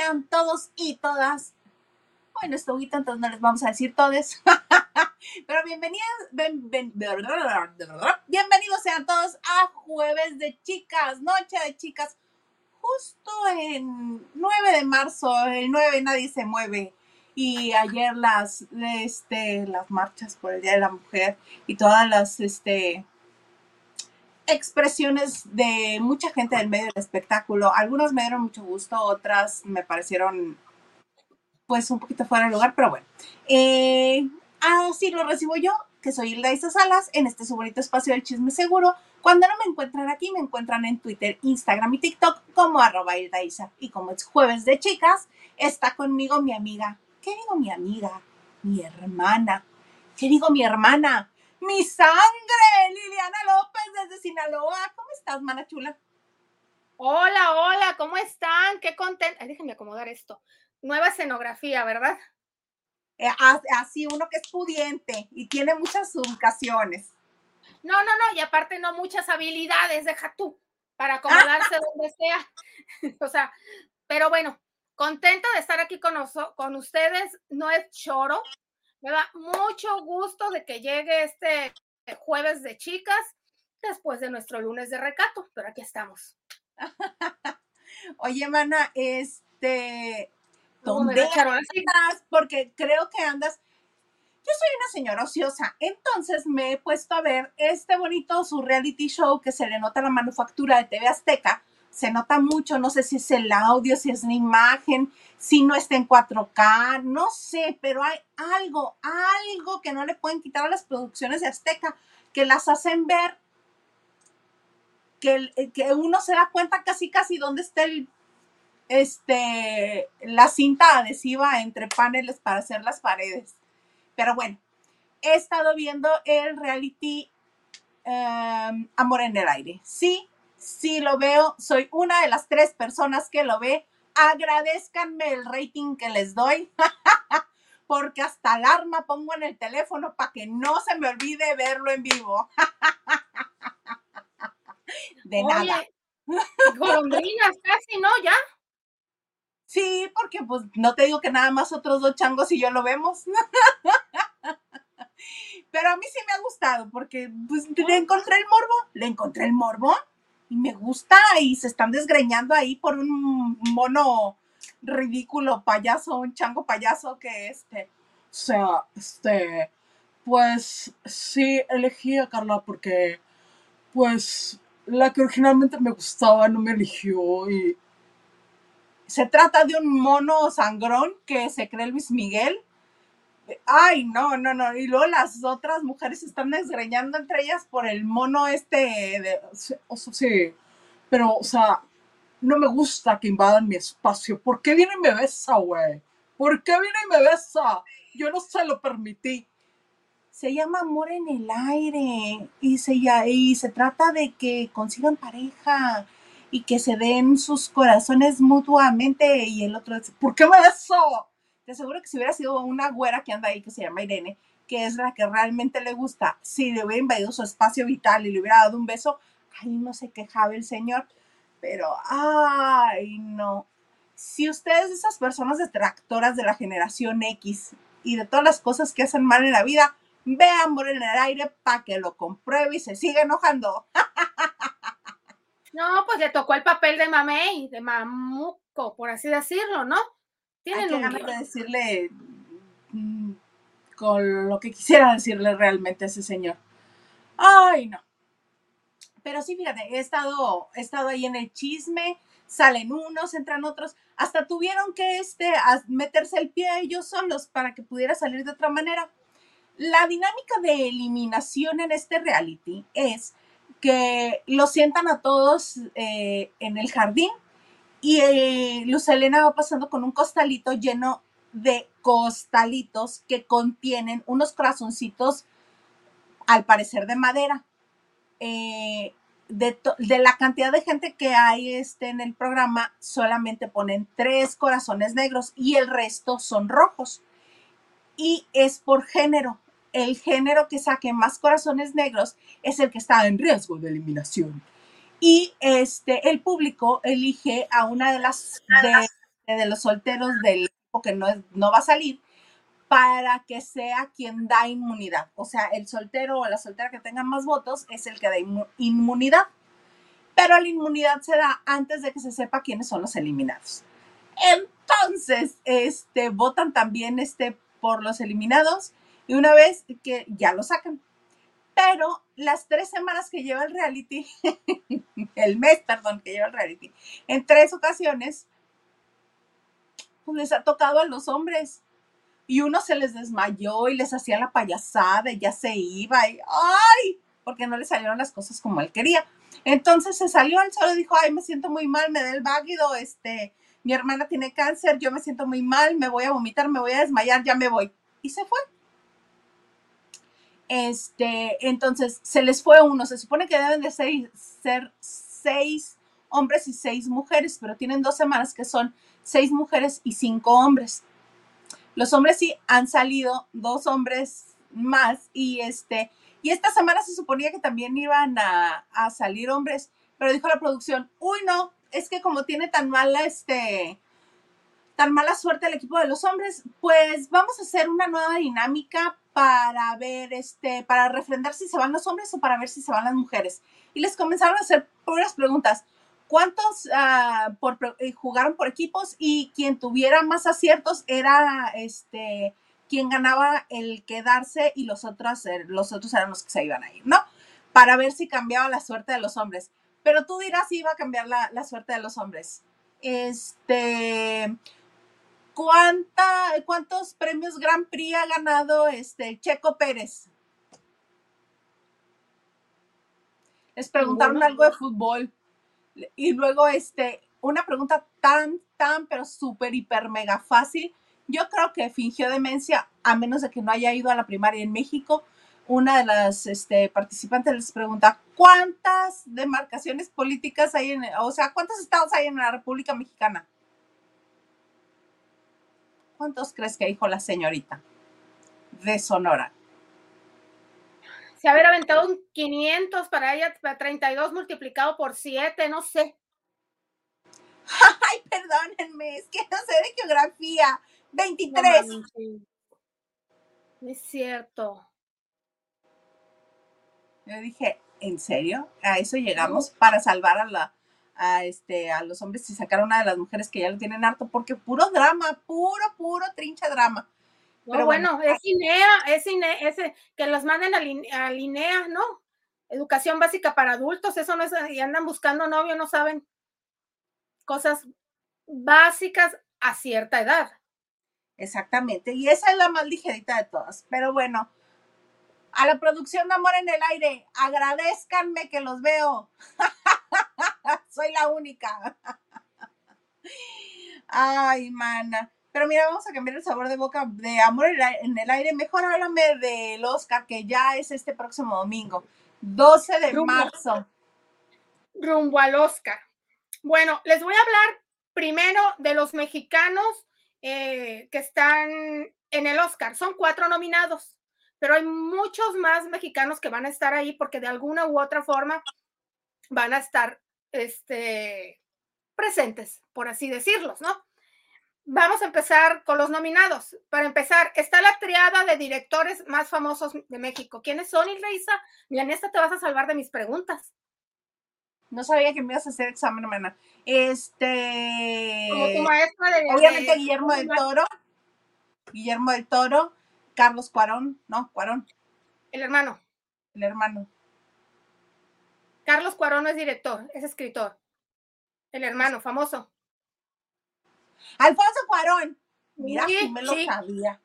Sean todos y todas. Bueno, esto entonces no les vamos a decir todos. Pero bienvenidos, bienvenidos sean todos a Jueves de Chicas, Noche de Chicas, justo en 9 de marzo, el 9 nadie se mueve. Y ayer las, este, las marchas por el Día de la Mujer y todas las, este, expresiones de mucha gente del medio del espectáculo. Algunas me dieron mucho gusto, otras me parecieron pues un poquito fuera de lugar, pero bueno. Eh, así lo recibo yo, que soy Hilda Isa Salas, en este su bonito espacio del chisme seguro. Cuando no me encuentran aquí, me encuentran en Twitter, Instagram y TikTok como arroba Hilda Isa. Y como es jueves de chicas, está conmigo mi amiga. ¿Qué digo mi amiga? Mi hermana. ¿Qué digo mi hermana? Mi sangre, Liliana López desde Sinaloa. ¿Cómo estás, mana chula? Hola, hola, ¿cómo están? Qué contenta. Déjenme acomodar esto. Nueva escenografía, ¿verdad? Eh, así, uno que es pudiente y tiene muchas ubicaciones. No, no, no, y aparte no muchas habilidades, deja tú, para acomodarse donde sea. o sea, pero bueno, contenta de estar aquí con, con ustedes. No es choro, me da mucho gusto de que llegue este jueves de chicas después de nuestro lunes de recato, pero aquí estamos. Oye, mana, este, ¿dónde andas? Porque creo que andas. Yo soy una señora ociosa, entonces me he puesto a ver este bonito su reality show que se le nota la manufactura de TV Azteca, se nota mucho, no sé si es el audio, si es la imagen, si no está en 4K, no sé, pero hay algo, algo que no le pueden quitar a las producciones de Azteca, que las hacen ver, que, que uno se da cuenta casi, casi dónde está el, este, la cinta adhesiva entre paneles para hacer las paredes. Pero bueno, he estado viendo el reality em, Amor en el Aire. Sí, si lo veo, soy una de las tres personas que lo ve. Agradezcanme el rating que les doy, porque hasta alarma pongo en el teléfono para que no se me olvide verlo en vivo. De nada. Golondrinas casi, ¿no? ¿Ya? Sí, porque pues no te digo que nada más otros dos changos y yo lo vemos. Pero a mí sí me ha gustado porque pues le encontré el morbo, le encontré el morbo y me gusta y se están desgreñando ahí por un mono ridículo payaso, un chango payaso que este, o sea, este, pues sí elegí a Carla porque pues la que originalmente me gustaba no me eligió y se trata de un mono sangrón que se cree Luis Miguel Ay, no, no, no. Y luego las otras mujeres se están desgreñando entre ellas por el mono este de. O sea, sí. Pero, o sea, no me gusta que invadan mi espacio. ¿Por qué viene y me besa, güey? ¿Por qué viene y me besa? Yo no se lo permití. Se llama Amor en el Aire y se, y se trata de que consigan pareja y que se den sus corazones mutuamente y el otro dice, ¿por qué me beso? Te aseguro que si hubiera sido una güera que anda ahí que se llama Irene, que es la que realmente le gusta, si le hubiera invadido su espacio vital y le hubiera dado un beso, ahí no se quejaba el señor, pero ay, no. Si ustedes, esas personas detractoras de la generación X y de todas las cosas que hacen mal en la vida, vean por en el aire para que lo compruebe y se siga enojando. No, pues le tocó el papel de mamey, de mamuco, por así decirlo, ¿no? Tienen Hay que decirle mm, con lo que quisiera decirle realmente a ese señor. Ay, no. Pero sí, fíjate, he estado, he estado ahí en el chisme, salen unos, entran otros, hasta tuvieron que este, meterse el pie ellos solos para que pudiera salir de otra manera. La dinámica de eliminación en este reality es que lo sientan a todos eh, en el jardín y eh, Luz Elena va pasando con un costalito lleno de costalitos que contienen unos corazoncitos, al parecer de madera. Eh, de, la cantidad de gente que hay este, en el programa, solamente ponen tres corazones negros y el resto son rojos. Y es por género. El género que saque más corazones negros es el que está en riesgo de eliminación. Y este, el público elige a una de las de, los solteros del que no, no va a salir para que sea quien da inmunidad. O sea, el soltero o la soltera que tenga más votos es el que da inmunidad. Pero la inmunidad se da antes de que se sepa quiénes son los eliminados. Entonces, este, votan también este, por los eliminados y una vez que ya lo sacan. Pero las tres semanas que lleva el reality, el mes, perdón, que lleva el reality, en tres ocasiones, pues les ha tocado a los hombres. Y uno se les desmayó y les hacía la payasada y ya se iba y ¡ay! Porque no le salieron las cosas como él quería. Entonces se salió al solo dijo, ay, me siento muy mal, me da el váguido, este, mi hermana tiene cáncer, yo me siento muy mal, me voy a vomitar, me voy a desmayar, ya me voy. Y se fue. Este, entonces se les fue uno. Se supone que deben de ser, seis hombres y seis mujeres, pero tienen dos semanas que son seis mujeres y cinco hombres. Los hombres sí han salido, dos hombres más, y este, y esta semana se suponía que también iban a, a salir hombres, pero dijo la producción, uy no, es que como tiene tan mala este tan mala suerte el equipo de los hombres, pues vamos a hacer una nueva dinámica para ver este para refrendar si se van los hombres o para ver si se van las mujeres. Y les comenzaron a hacer puras preguntas. ¿Cuántos uh, por, eh, jugaron por equipos y quien tuviera más aciertos era este quien ganaba el quedarse y los otros, eh, los otros eran los que se iban a ir, ¿no? Para ver si cambiaba la suerte de los hombres. Pero tú dirás si iba a cambiar la, la suerte de los hombres. Este, ¿cuánta, ¿cuántos premios Grand Prix ha ganado este Checo Pérez? Les preguntaron algo de fútbol. Y luego, este, una pregunta tan, tan, pero súper, hiper, mega fácil. Yo creo que fingió demencia, a menos de que no haya ido a la primaria en México una de las este, participantes les pregunta, ¿cuántas demarcaciones políticas hay en, o sea, cuántos estados hay en la República Mexicana? ¿Cuántos crees que dijo la señorita de Sonora? Se haber aventado un 500 para ella, 32 multiplicado por 7, no sé. Ay, perdónenme, es que no sé de geografía. 23. No, es cierto. Yo dije, ¿en serio? ¿A eso llegamos para salvar a la a este a los hombres y sacar a una de las mujeres que ya lo tienen harto? Porque puro drama, puro, puro trincha drama. Pero bueno, es INEA, es INEA, ese, que los manden a, INEA, ¿no? Educación básica para adultos, eso no es, y andan buscando novio, no saben cosas básicas a cierta edad. Exactamente, y esa es la más ligerita de todas. Pero bueno, a la producción de Amor en el Aire, agradezcanme que los veo. Soy la única. Ay, mana. Pero mira, vamos a cambiar el sabor de boca de Amor en el Aire. Mejor háblame del Oscar, que ya es este próximo domingo, 12 de marzo. Rumbo al Oscar. Bueno, les voy a hablar primero de los mexicanos eh, que están en el Oscar. Son cuatro nominados pero hay muchos más mexicanos que van a estar ahí porque de alguna u otra forma van a estar este, presentes, por así decirlos, ¿no? Vamos a empezar con los nominados. Para empezar, está la triada de directores más famosos de México. ¿Quiénes son, Ilreisa? Mira, en esta te vas a salvar de mis preguntas. No sabía que me ibas a hacer examen, hermana. Este. Como tu maestra de. Obviamente, Guillermo del Toro. Guillermo del Toro. Carlos Cuarón, ¿no? Cuarón. El hermano. El hermano. Carlos Cuarón no es director, es escritor. El hermano, famoso. Alfonso Cuarón. Mira, sí, me lo sabía.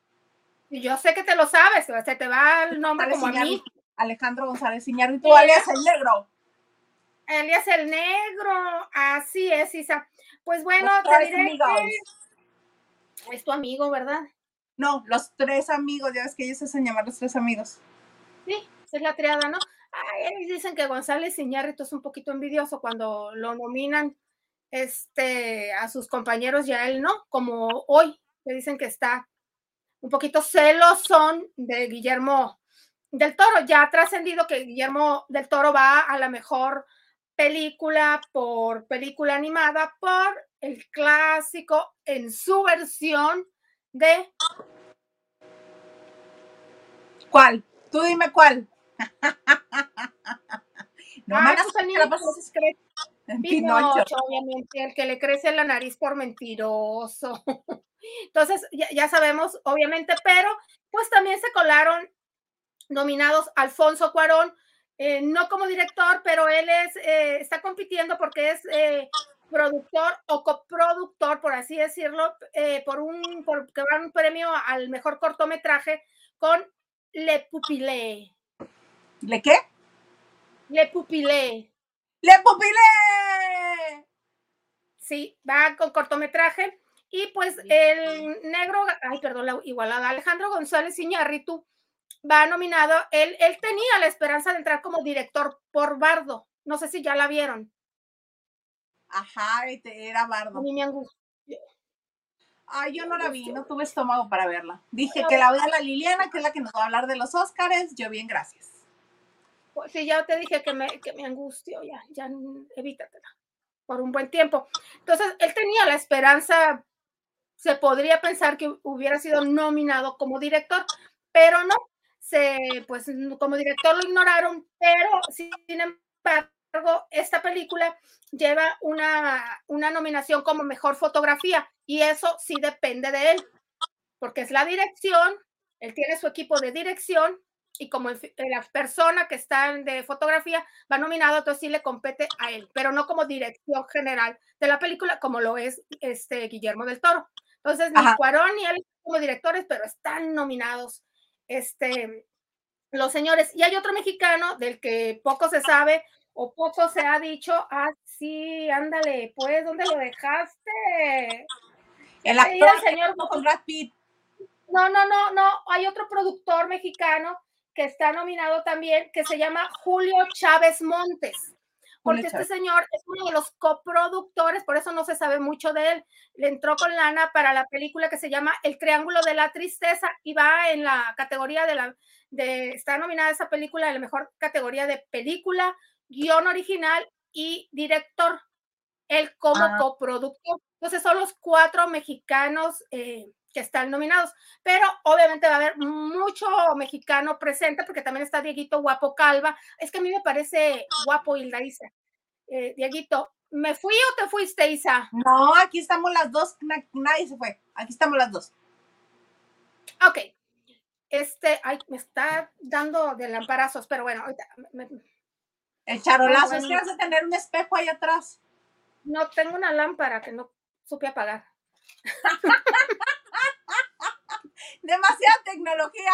Y yo sé que te lo sabes, se te va el nombre como a mí. Alejandro González Iñárritu, alias el negro. Alias el negro, así es, Isa. Pues bueno, te diré que es tu amigo, ¿verdad? No, los tres amigos, ya ves que ellos se hacen llamar los tres amigos. Sí, esa es la triada, ¿no? Ay, dicen que González Iñárritu es un poquito envidioso cuando lo nominan este, a sus compañeros y a él no, como hoy, que dicen que está un poquito celosón de Guillermo del Toro. Ya ha trascendido que Guillermo del Toro va a la mejor película por película animada por el clásico en su versión de... ¿Cuál? Tú dime cuál. No ah, pues Pinocho, obviamente, el que le crece la nariz por mentiroso. Entonces, ya, sabemos, obviamente, pero pues también se colaron nominados Alfonso Cuarón, eh, no como director, pero él es, eh, está compitiendo porque es eh, productor o coproductor, por así decirlo, por un, por que va un premio al mejor cortometraje con Le Pupilé. ¿Le qué? Le Pupilé. ¡Le Pupilé! Sí, va con cortometraje. Y pues el negro, ay, perdón, la igualada, Alejandro González Iñárritu va nominado. Él, él tenía la esperanza de entrar como director por Bardo. No sé si ya la vieron. Ajá, era Bardo. A mí me angustió. Ay, yo no la vi, no tuve estómago para verla. Dije que la vea la Liliana, que es la que nos va a hablar de los Óscares. Yo bien, gracias. Pues sí, ya te dije que me, que me angustio, ya, ya evítatela por un buen tiempo. Entonces, él tenía la esperanza, se podría pensar que hubiera sido nominado como director, pero no, se, pues como director lo ignoraron, pero sin embargo, esta película lleva una, una nominación como mejor fotografía y eso sí depende de él, porque es la dirección, él tiene su equipo de dirección y como la persona que está de fotografía va nominado, entonces sí le compete a él, pero no como dirección general de la película, como lo es este Guillermo del Toro. Entonces, ni Cuarón ni él como directores, pero están nominados este, los señores. Y hay otro mexicano del que poco se sabe o poco se ha dicho. Ah, sí, ándale, pues, ¿dónde lo dejaste? El actor, el señor con Brad Pitt. No, no, no, no. Hay otro productor mexicano que está nominado también, que se llama Julio Chávez Montes, porque este señor es uno de los coproductores, por eso no se sabe mucho de él. Le entró con lana para la película que se llama El Triángulo de la Tristeza y va en la categoría de la, de, está nominada esa película en la mejor categoría de película, guion original y director, él como ah. coproductor. Entonces son los cuatro mexicanos eh, que están nominados, pero obviamente va a haber mucho mexicano presente porque también está Dieguito Guapo Calva. Es que a mí me parece guapo Hilda Isa. Eh, Dieguito, ¿me fui o te fuiste, Isa? No, aquí estamos las dos, nadie se fue, aquí estamos las dos. Ok. Este, ay, me está dando de lamparazos, pero bueno, ahorita. El charolazo, es que vas a tener un espejo ahí atrás. No, tengo una lámpara que no supe apagar. Demasiada tecnología.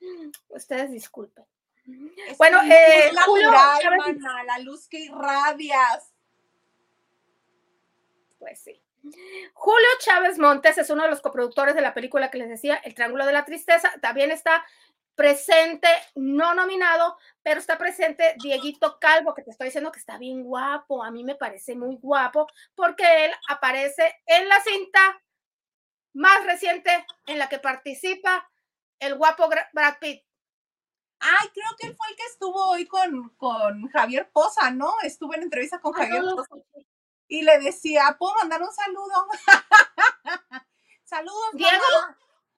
Ustedes disculpen. bueno, eh, Julio, la luz que irradias. Pues sí. Julio Chávez Montes es uno de los coproductores de la película que les decía, El Triángulo de la Tristeza. También está presente, no nominado, pero está presente Dieguito Calvo, que te estoy diciendo que está bien guapo. A mí me parece muy guapo porque él aparece en la cinta más reciente en la que participa el guapo Brad Pitt. Ay, creo que él fue el que estuvo hoy con, con Javier Poza, ¿no? Estuve en entrevista con Javier Poza. Y le decía, ¿puedo mandar un saludo? Saludos, Diego.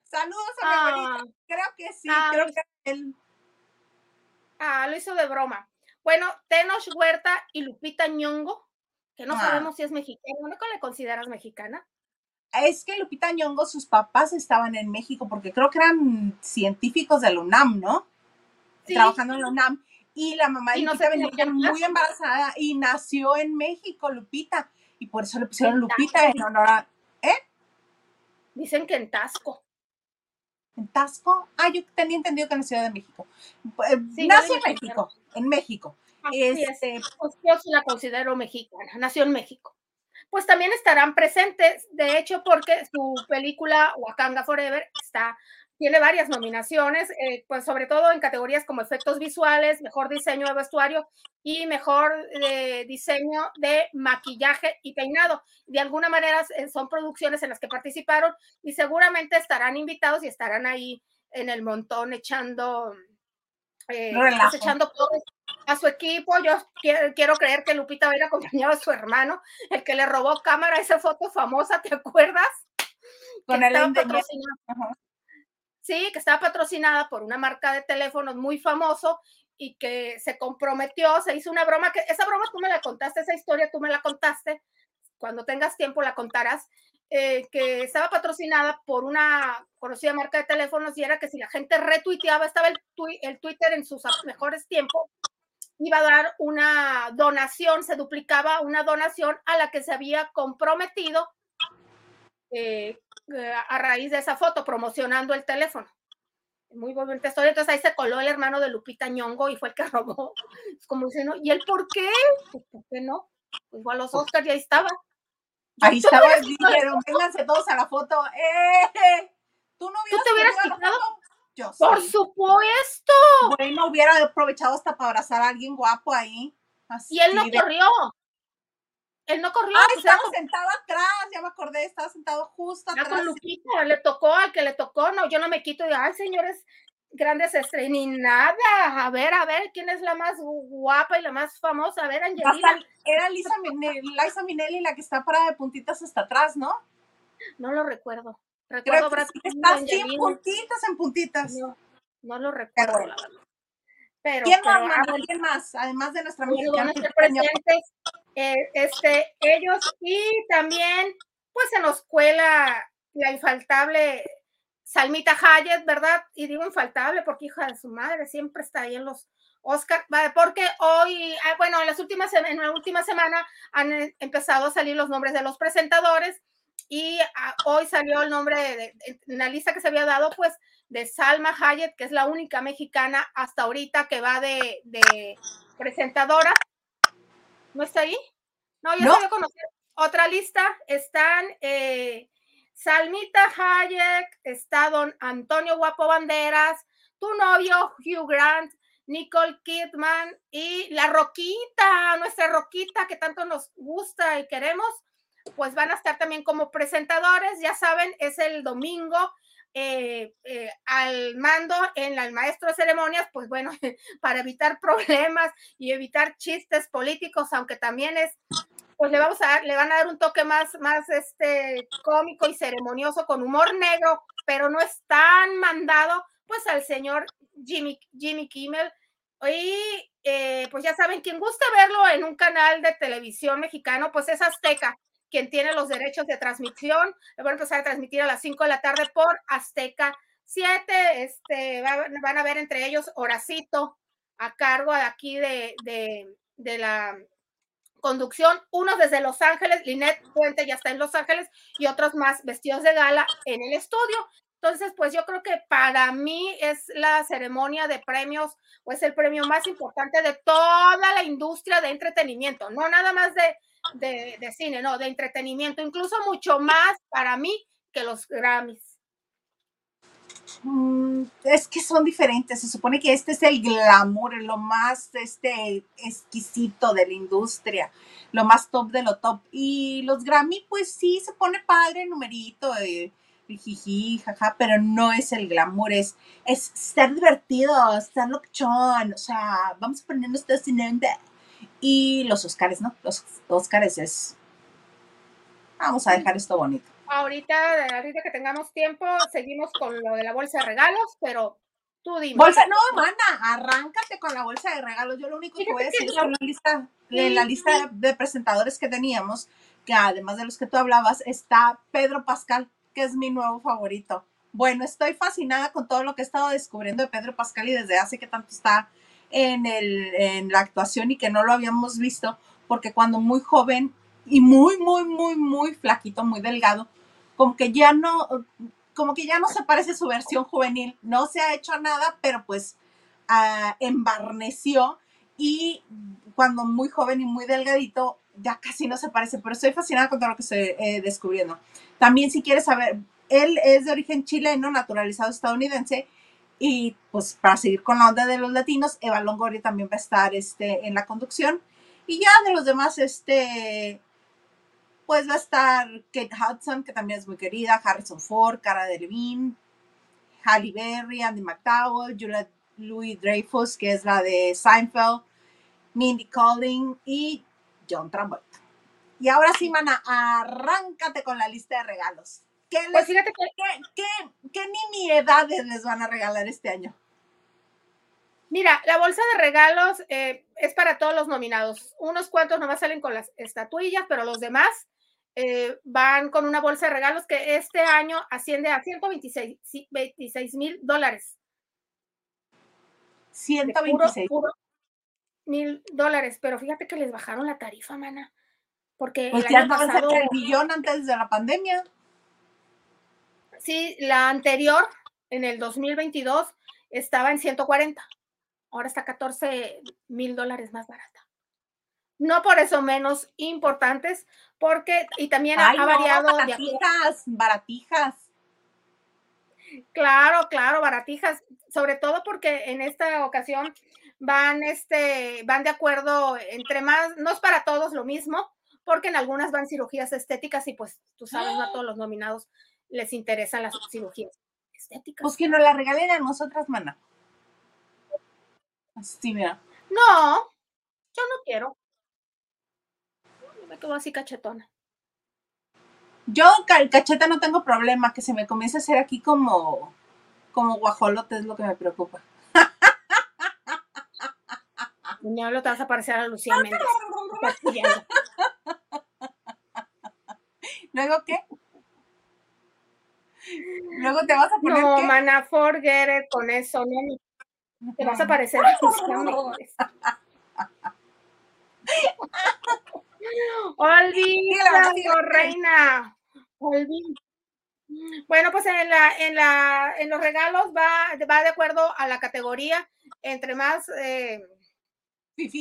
Saludos a mi abuelita. Ah. Creo que sí, ah, creo que él. Ah, lo hizo de broma. Bueno, Tenoch Huerta y Lupita Ñongo, que no ah. sabemos si es mexicana. ¿No le consideras mexicana? Es que Lupita Ñongo, sus papás estaban en México porque creo que eran científicos de la UNAM, ¿no? Trabajando en la UNAM. Y la mamá de Lupita venía muy embarazada y nació en México, Lupita. Y por eso le pusieron Lupita en honor a. ¿Eh? Dicen que en Tasco. ¿En Tasco? Ah, yo tenía entendido que en la Ciudad de México. Eh, nació en México, en México. Este, pues yo sí la considero mexicana, nació en México. Pues también estarán presentes, de hecho, porque su película Wakanda Forever tiene varias nominaciones, eh, pues sobre todo en categorías como efectos visuales, mejor diseño de vestuario y mejor eh, diseño de maquillaje y peinado. De alguna manera eh, son producciones en las que participaron y seguramente estarán invitados y estarán ahí en el montón echando eh, echando a su equipo. Yo quiero, creer que Lupita hubiera acompañado a su hermano, el que le robó cámara, esa foto famosa, ¿te acuerdas? Con el Sí, que estaba patrocinada por una marca de teléfonos muy famoso y que se comprometió, se hizo una broma, que esa broma tú me la contaste, esa historia tú me la contaste, cuando tengas tiempo la contarás, eh, que estaba patrocinada por una conocida marca de teléfonos y era que si la gente retuiteaba, estaba el, el Twitter en sus mejores tiempos, iba a dar una donación, se duplicaba una donación a la que se había comprometido eh, eh, a raíz de esa foto, promocionando el teléfono. Muy bonita historia. Entonces ahí se coló el hermano de Lupita Ñongo y fue el que robó. Es como diciendo, ¿y él por qué? Pues, ¿por qué no? Pues fue a los Oscars y ahí estaba. Ahí estaba, dijeron, vénganse todos a la foto. ¡Eh! ¿Tú no ¿Tú te hubieras quitado? Yo Por supuesto. Bueno, hubiera aprovechado hasta para abrazar a alguien guapo ahí. y él no corrió. Él no corrió. Ah, estaba sentado atrás, ya me acordé, estaba sentado justo atrás. con Lupita, le tocó al que le tocó, no, yo no me quito de, ay, señores, grandes estrellas, ni nada. A ver, a ver, ¿quién es la más guapa y la más famosa? A ver, Angelina. Era Lisa Minelli, Liza Minelli la que está para de puntitas hasta atrás, ¿no? No lo recuerdo. Recuerdo Brad Está en puntitas, en puntitas. No, lo recuerdo, pero, ¿Quién, más, ¿Quién más? Además de nuestra mexicana. presentes eh, este, ellos y también, pues se nos cuela la infaltable Salmita Hayek, ¿verdad? Y digo infaltable porque hija de su madre siempre está ahí en los Oscar, porque hoy, ah, bueno, en las últimas, en la última semana han eh, empezado a salir los nombres de los presentadores y ah, hoy salió el nombre de, en la lista que se había dado, pues, de Salma Hayek, que es la única mexicana hasta ahorita que va de, de presentadora. ¿No está ahí? No, ya se a conocer. Otra lista están eh, Salmita Hayek, está don Antonio Guapo Banderas, tu novio Hugh Grant, Nicole Kidman y la Roquita, nuestra Roquita que tanto nos gusta y queremos, pues van a estar también como presentadores, ya saben, es el domingo eh, eh, al mando en el maestro de ceremonias, pues bueno, para evitar problemas y evitar chistes políticos, aunque también es, pues le vamos a dar, le van a dar un toque más, más este cómico y ceremonioso con humor negro, pero no es tan mandado, pues al señor Jimmy, Jimmy Kimmel. Y eh, pues ya saben, quien guste verlo en un canal de televisión mexicano, pues es Azteca quien tiene los derechos de transmisión. Van a empezar a transmitir a las 5 de la tarde por Azteca 7. Este, van a ver entre ellos Horacito a cargo de aquí de, de, la conducción, unos desde Los Ángeles, Linet Puente ya está en Los Ángeles y otros más vestidos de gala en el estudio. Entonces, pues yo creo que para mí es la ceremonia de premios o es el premio más importante de toda la industria de entretenimiento, no nada más de, de, cine, no, de entretenimiento, incluso mucho más para mí que los Grammys. Mm, es que son diferentes. Se supone que este es el glamour, lo más este, exquisito de la industria, lo más top de lo top. Y los Grammy, pues sí, se pone padre el numerito, eh, jiji, jaja, pero no es el glamour, es, es ser divertido, ser locochón, o sea, vamos a ponernos todos en y los Oscars, ¿no? Los Oscars es... Vamos a dejar esto bonito. Ahorita, ahorita que tengamos tiempo, seguimos con lo de la bolsa de regalos, pero tú dime. Bolsa, no, mana, arráncate con la bolsa de regalos. Yo lo único que voy a decir es que en la lista, en la lista de presentadores que teníamos, que además de los que tú hablabas, está Pedro Pascal, que es mi nuevo favorito. Bueno, estoy fascinada con todo lo que he estado descubriendo de Pedro Pascal y desde hace que tanto está en, el, en la actuación y que no lo habíamos visto, porque cuando muy joven y muy, muy, muy, muy flaquito, muy delgado, como que ya no, como que ya no se parece su versión juvenil, no se ha hecho nada, pero pues uh, embarneció y cuando muy joven y muy delgadito, ya casi no se parece, pero estoy fascinada con todo lo que estoy eh, descubriendo. También si quieres saber, él es de origen chileno, naturalizado estadounidense, y pues para seguir con la onda de los latinos, Eva Longoria también va a estar este, en la conducción. Y ya de los demás, este, pues va a estar Kate Hudson, que también es muy querida, Harrison Ford, Cara Delevingne, Halle Berry, Andy McDowell, Juliette Louis Dreyfus, que es la de Seinfeld, Mindy Kaling y John Travolta. Y ahora sí, mana, arráncate con la lista de regalos. ¿Qué, Pues les, fíjate que qué, qué- qué nimiedades les van a regalar este año? Mira, la bolsa de regalos eh, es para todos los nominados. Unos cuantos nomás salen con las estatuillas, pero los demás eh, van con una bolsa de regalos que este año asciende a 126 mil dólares. de puro- 126. puro mil dólares. Pero fíjate que les bajaron la tarifa, mana. Porque Pues el año pasado, cerca del billón antes de la pandemia. sí, la anterior, en el 2022, estaba en 140. Ahora está 14 mil dólares más barata. No por eso menos importantes, porque, y también ha, Ay, ha no, variado baratijas, baratijas. Claro, claro, baratijas, sobre todo porque en esta ocasión van, este, van de acuerdo entre más, no es para todos lo mismo, porque en algunas van cirugías estéticas y pues tú sabes, no a todos los nominados les interesan las cirugías estéticas. Pues que nos la regalen a nosotras, mana. Así, mira. No, yo no quiero. Quedo así cachetona. Yo, ca- cacheta, no tengo problema. Que se me comience a hacer aquí como, como guajolote es lo que me preocupa. No lo te vas a parecer a Lucía Méndez. ¿Luego qué? Luego te vas a poner No, qué? mana, forget it con eso, no, te vas a parecer a Lucía Méndez. Olvídalo, reina. Olvídalo. Bueno, pues en la, en la, en los regalos va, va de acuerdo a la categoría. Entre más, eh,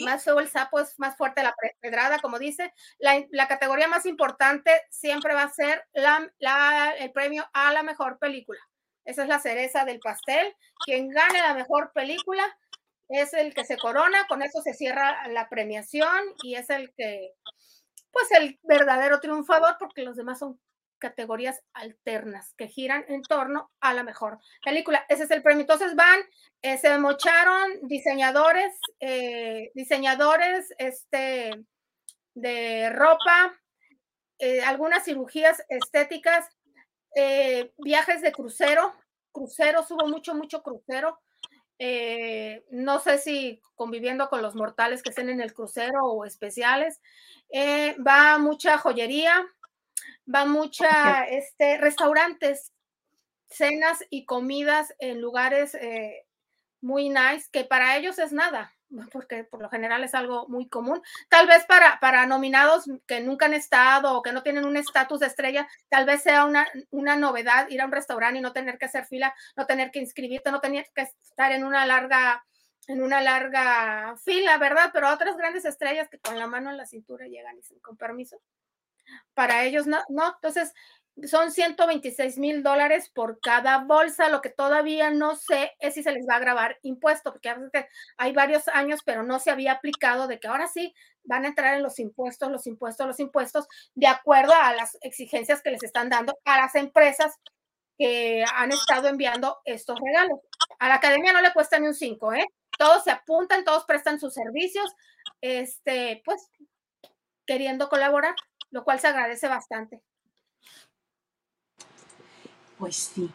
más feo el sapo es más fuerte la pedrada, como dice. La, la categoría más importante siempre va a ser la, la- el premio a la mejor película. Esa es la cereza del pastel. Quien gane la mejor película es el que se corona. Con eso se cierra la premiación y es el que, pues, el verdadero triunfador, porque los demás son categorías alternas que giran en torno a la mejor película. Ese es el premio. Entonces van, eh, se mocharon diseñadores, eh, diseñadores este, de ropa, eh, algunas cirugías estéticas, viajes de crucero, cruceros, hubo mucho, mucho crucero. Eh, no sé si conviviendo con los mortales que estén en el crucero o especiales. Eh, va mucha joyería, va mucha este, restaurantes, cenas y comidas en lugares eh, muy nice, que para ellos es nada, porque por lo general es algo muy común. Tal vez para, para nominados que nunca han estado o que no tienen un estatus de estrella, tal vez sea una, una novedad ir a un restaurante y no tener que hacer fila, no tener que inscribirte, no tener que estar en una larga en una larga fila, ¿verdad? Pero otras grandes estrellas que con la mano en la cintura llegan y dicen, con permiso. Para ellos no, no. Entonces, son 126 mil dólares por cada bolsa. Lo que todavía no sé es si se les va a grabar impuesto, porque hay varios años, pero no se había aplicado de que ahora sí van a entrar en los impuestos, los impuestos, los impuestos, de acuerdo a las exigencias que les están dando a las empresas que han estado enviando estos regalos. A la academia no le cuesta ni un 5, ¿eh? Todos se apuntan, todos prestan sus servicios, este, pues, queriendo colaborar, lo cual se agradece bastante. Pues sí.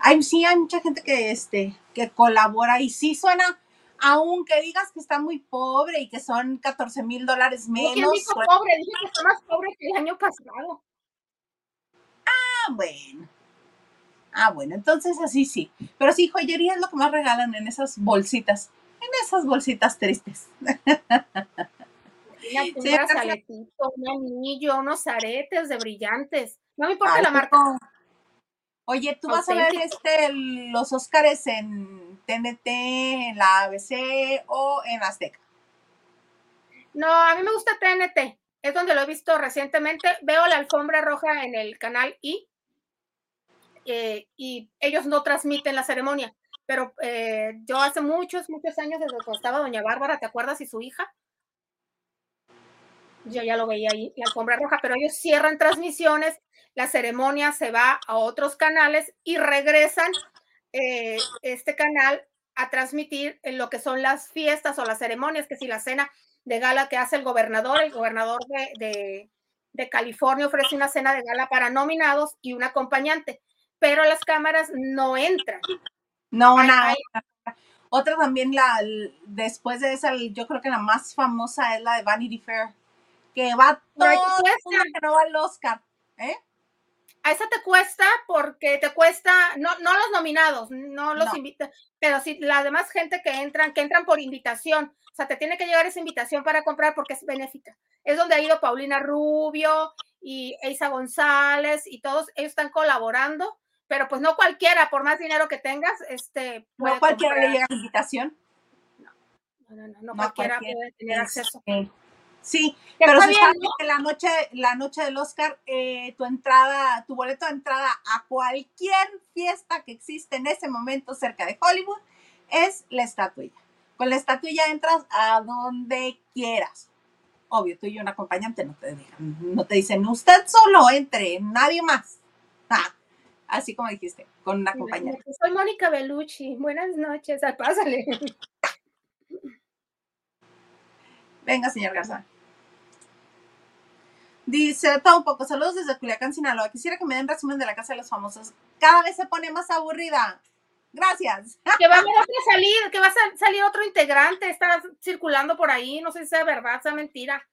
Hay, sí, hay mucha gente que, este, que colabora y sí suena, aunque digas que está muy pobre y que son 14 mil dólares ¿Quién menos. dijo suena- pobre? Dije que está más pobre que el año pasado. Ah, bueno. Ah, bueno, entonces así sí. Pero sí, joyería es lo que más regalan en esas bolsitas. En esas bolsitas tristes. Una, un Sí, un anillo, unos aretes de brillantes. No me importa Ay, la marca. Oye, ¿tú vas a ver este, los Óscares en TNT, en la ABC o en Azteca? No, a mí me gusta TNT. Es donde lo he visto recientemente. Veo la alfombra roja en el canal I. eh, y ellos no transmiten la ceremonia. Pero eh, yo hace muchos, muchos años, desde que estaba Doña Bárbara, ¿te acuerdas? Y su hija. Yo ya lo veía ahí, la alfombra roja, pero ellos cierran transmisiones, la ceremonia se va a otros canales y regresan eh, este canal a transmitir en lo que son las fiestas o las ceremonias, que si la cena de gala que hace el gobernador, el gobernador de, de, California ofrece una cena de gala para nominados y un acompañante, pero las cámaras no entran. No, nada. Otra también, la después de esa, yo creo que la más famosa es la de Vanity Fair, que va todo que no va al Oscar. ¿eh? A esa te cuesta porque te cuesta, no, no los nominados, no los invitan, pero sí la demás gente que entran, que entran por invitación. O sea, te tiene que llegar esa invitación para comprar porque es benéfica. Es donde ha ido Paulina Rubio y Eisa González y todos ellos están colaborando, pero pues no cualquiera, por más dinero que tengas, este. No cualquiera le llega invitación. No, no, no, no, cualquiera, puede tener acceso. Sí, pero si está la noche, la noche del Oscar, eh, tu entrada, tu boleto de entrada a cualquier fiesta que existe en ese momento cerca de Hollywood es la estatuilla. Con la estatuilla entras a donde quieras. Obvio, tú y un acompañante no te no te dicen, usted solo entre, nadie más. Ah, así como dijiste, con un acompañante. Soy Mónica Bellucci. Buenas noches, pásale. Venga, señor Garza. Dice todo un poco, saludos desde Culiacán, Sinaloa. Quisiera que me den resumen de la casa de los famosos. Cada vez se pone más aburrida. Gracias. Que va a salir, que va a salir otro integrante, está circulando por ahí, no sé si sea verdad, sea mentira.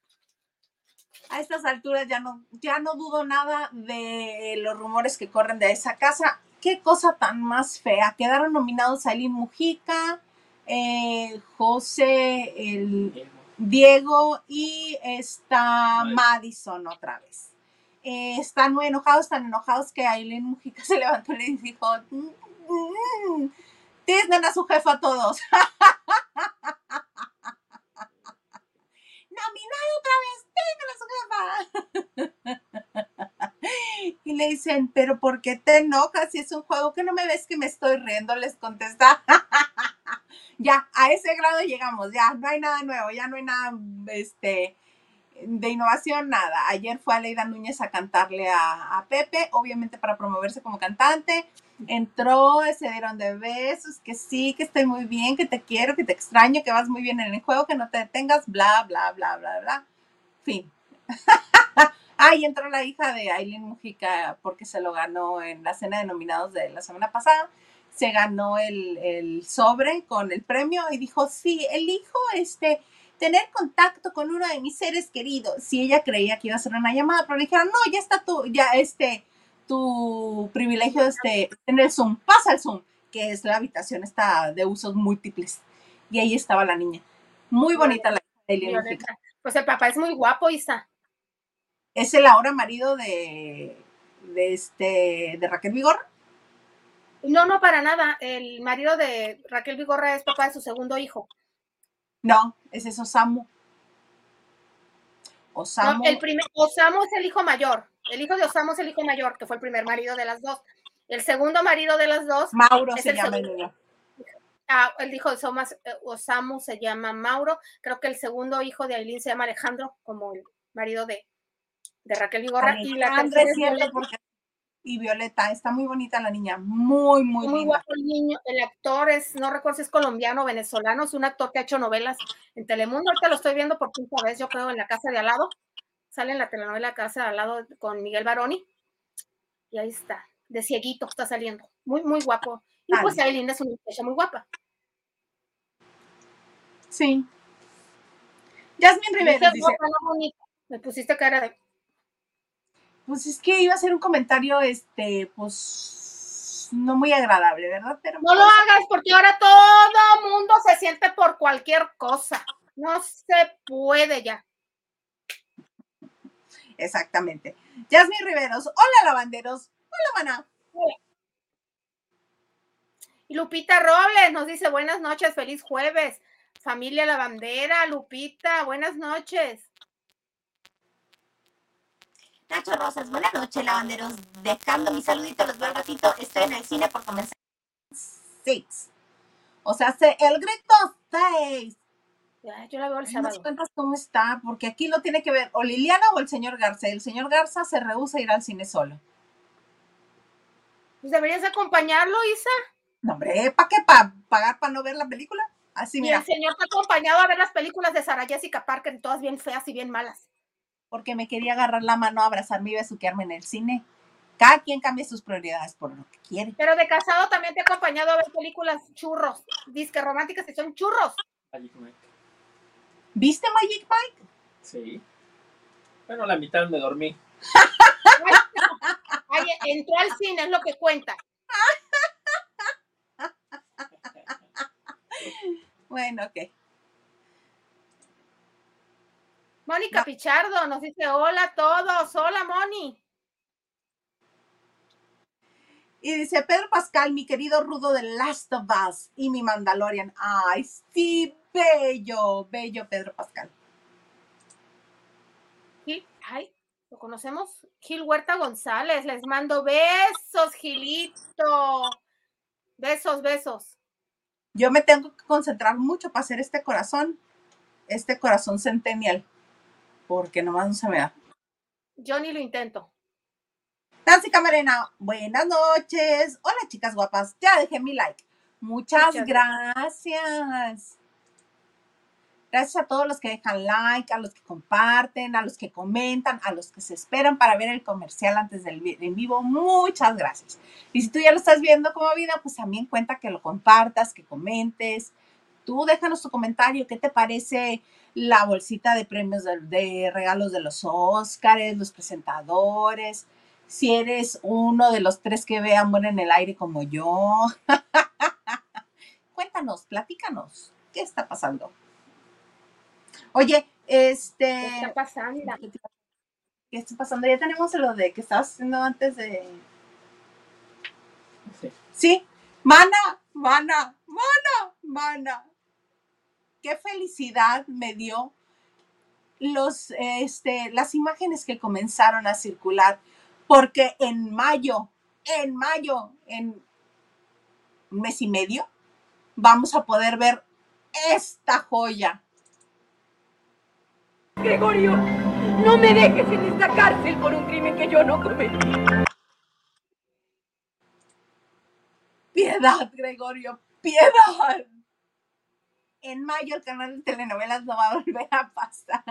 A estas alturas ya no, ya no dudo nada de los rumores que corren de esa casa. Qué cosa tan más fea. Quedaron nominados Aileen Mujica, eh, José, el Diego y está Madison otra vez. Eh, están muy enojados, tan enojados que Aileen Mujica se levantó y le dijo, mmm, a su jefa a todos. Nominado otra vez, tienen a su jefa. y le dicen, pero ¿por qué te enojas si es un juego que no me ves que me estoy riendo? Les contesta ya, a ese grado llegamos, ya, no hay nada nuevo, ya no hay nada, este, de innovación, nada. Ayer fue Aleida Núñez a cantarle a, Pepe, obviamente para promoverse como cantante. Entró, se dieron de besos, que sí, que estoy muy bien, que te quiero, que te extraño, que vas muy bien en el juego, que no te detengas, bla, bla, bla, bla, bla. Fin. ah, y entró la hija de Aileen Mujica porque se lo ganó en la cena de nominados de la semana pasada se ganó el, sobre con el premio y dijo, sí, elijo este, tener contacto con uno de mis seres queridos. Si ella creía que iba a ser una llamada, pero le dijeron, no, ya está tu, ya este, tu privilegio este, en el Zoom, pasa el Zoom, que es la habitación está de usos múltiples. Y ahí estaba la niña. Muy bonita la de Pues el papá es muy guapo, Isa. Es el ahora marido de, de, este, de Raquel Vigor. No, no, para nada. El marido de Raquel Vigorra es papá de su segundo hijo. No, ese es Osamu. Osamu. el primer, Osamu es el hijo mayor. El hijo de Osamu es el hijo mayor, que fue el primer marido de las dos. El segundo marido de las dos. Mauro se llama el Ah, el hijo de eh, Osamu se llama Mauro. Creo que el segundo hijo de Aileen se llama Alejandro, como el marido de, de Raquel Vigorra. y la porque y Violeta. Está muy bonita la niña, muy, muy, muy guapo el niño. El actor es, no recuerdo si es colombiano o venezolano, es un actor que ha hecho novelas en Telemundo. Ahorita lo estoy viendo por quinta vez, yo creo, en la casa de al lado. Sale en la telenovela Casa de al lado con Miguel Baroni. Y ahí está, de cieguito está saliendo. Muy, muy guapo. Y pues Aileen es una muchacha muy guapa. Sí. Jasmine Rivera. Dice, Me pusiste cara de pues es que iba a ser un comentario, este, pues, no muy agradable, ¿verdad? Pero no lo pues, hagas porque ahora todo mundo se siente por cualquier cosa. No se puede ya. Exactamente. Yasmin Riveros, hola lavanderos, hola maná. Y Lupita Robles nos dice buenas noches, feliz jueves. Familia Lavandera, Lupita, buenas noches. Nacho Rosas, buenas noches, lavanderos. Dejando mi saludito, los veo ratito. Estoy en el cine por comenzar. Six. O sea, el grito seis. yo la veo el sábado. ¿Nos cuentas cómo está? Porque aquí lo tiene que ver o Liliana o el señor Garza. El señor Garza se rehúsa a ir al cine solo. Pues deberías acompañarlo, Isa. No, hombre, ¿para qué? ¿Para pagar para no ver la película? Así, Y mira, el señor ha acompañado a ver las películas de Sara Jessica Parker todas bien feas y bien malas. Porque me quería agarrar la mano, abrazarme y besuquearme en el cine. Cada quien cambia sus prioridades por lo que quiere. Pero de casado también te ha acompañado a ver películas churros, disque románticas y son churros. Magic Mike. ¿Viste Magic Mike? Sí. Bueno, la mitad me dormí. Ay, entró al cine, es lo que cuenta. Bueno, ok. Mónica Pichardo nos dice hola a todos, hola Moni. Y dice Pedro Pascal, mi querido rudo de Last of Us y mi Mandalorian. Ay, sí, bello, bello Pedro Pascal. Gil, ay, lo conocemos, Gil Huerta González, les mando besos, Gilito. Besos, besos. Yo me tengo que concentrar mucho para hacer este corazón, este corazón centennial, porque nomás no se me da. Yo ni lo intento. Nancy Camarena, buenas noches. Hola chicas guapas, ya dejé mi like. Muchas, Muchas gracias. Gracias a todos los que dejan like, a los que comparten, a los que comentan, a los que se esperan para ver el comercial antes del en vivo. Muchas gracias. Y si tú ya lo estás viendo como vida, pues también cuenta que lo compartas, que comentes. Tú déjanos tu comentario. ¿Qué te parece la bolsita de premios de, de regalos de los Óscares, los presentadores? Si eres uno de los tres que vean bueno en el aire como yo. Cuéntanos, platícanos. ¿Qué está pasando? Oye, ¿Qué este. está pasando? ¿Qué está pasando? Ya tenemos lo de que estabas haciendo antes de. Sí. Sí, mana, mana, mana, mana. Qué felicidad me dio los, este, las imágenes que comenzaron a circular, porque en mayo, en mayo, en un mes y medio, vamos a poder ver esta joya. Gregorio, no me dejes en esta cárcel por un crimen que yo no cometí. Piedad, Gregorio, piedad. En mayo el canal de telenovelas no va a volver a pasar.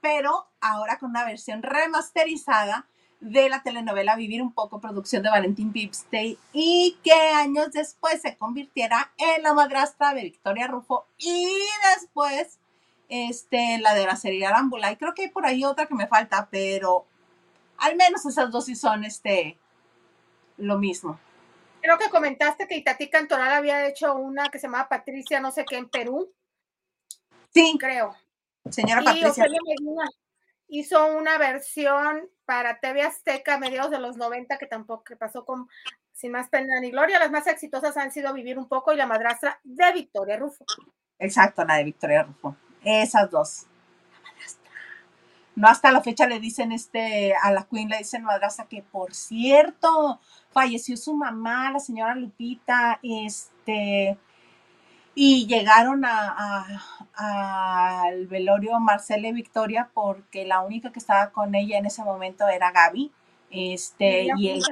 Pero ahora con una versión remasterizada de la telenovela Vivir un poco, producción de Valentín Pipstay, y que años después se convirtiera en la madrastra de Victoria Rufo y después este, la de la serie Arámbula. Y creo que hay por ahí otra que me falta, pero al menos esas dos sí son este, lo mismo. Creo que comentaste que Itatí Cantoral había hecho una que se llamaba Patricia, no sé qué, en Perú, Sí, creo. señora Y Patricia. Medina hizo una versión para TV Azteca a mediados de los 90 que tampoco que pasó con sin más pena ni gloria. Las más exitosas han sido Vivir un poco y La madrastra de Victoria Rufo. Exacto, la de Victoria Rufo. Esas dos. La madrastra. No hasta la fecha le dicen este, a la Queen le dicen madrastra que por cierto, falleció su mamá, la señora Lupita, este, y llegaron a, a- al velorio Marcela y Victoria porque la única que estaba con ella en ese momento era Gaby. Este, y él.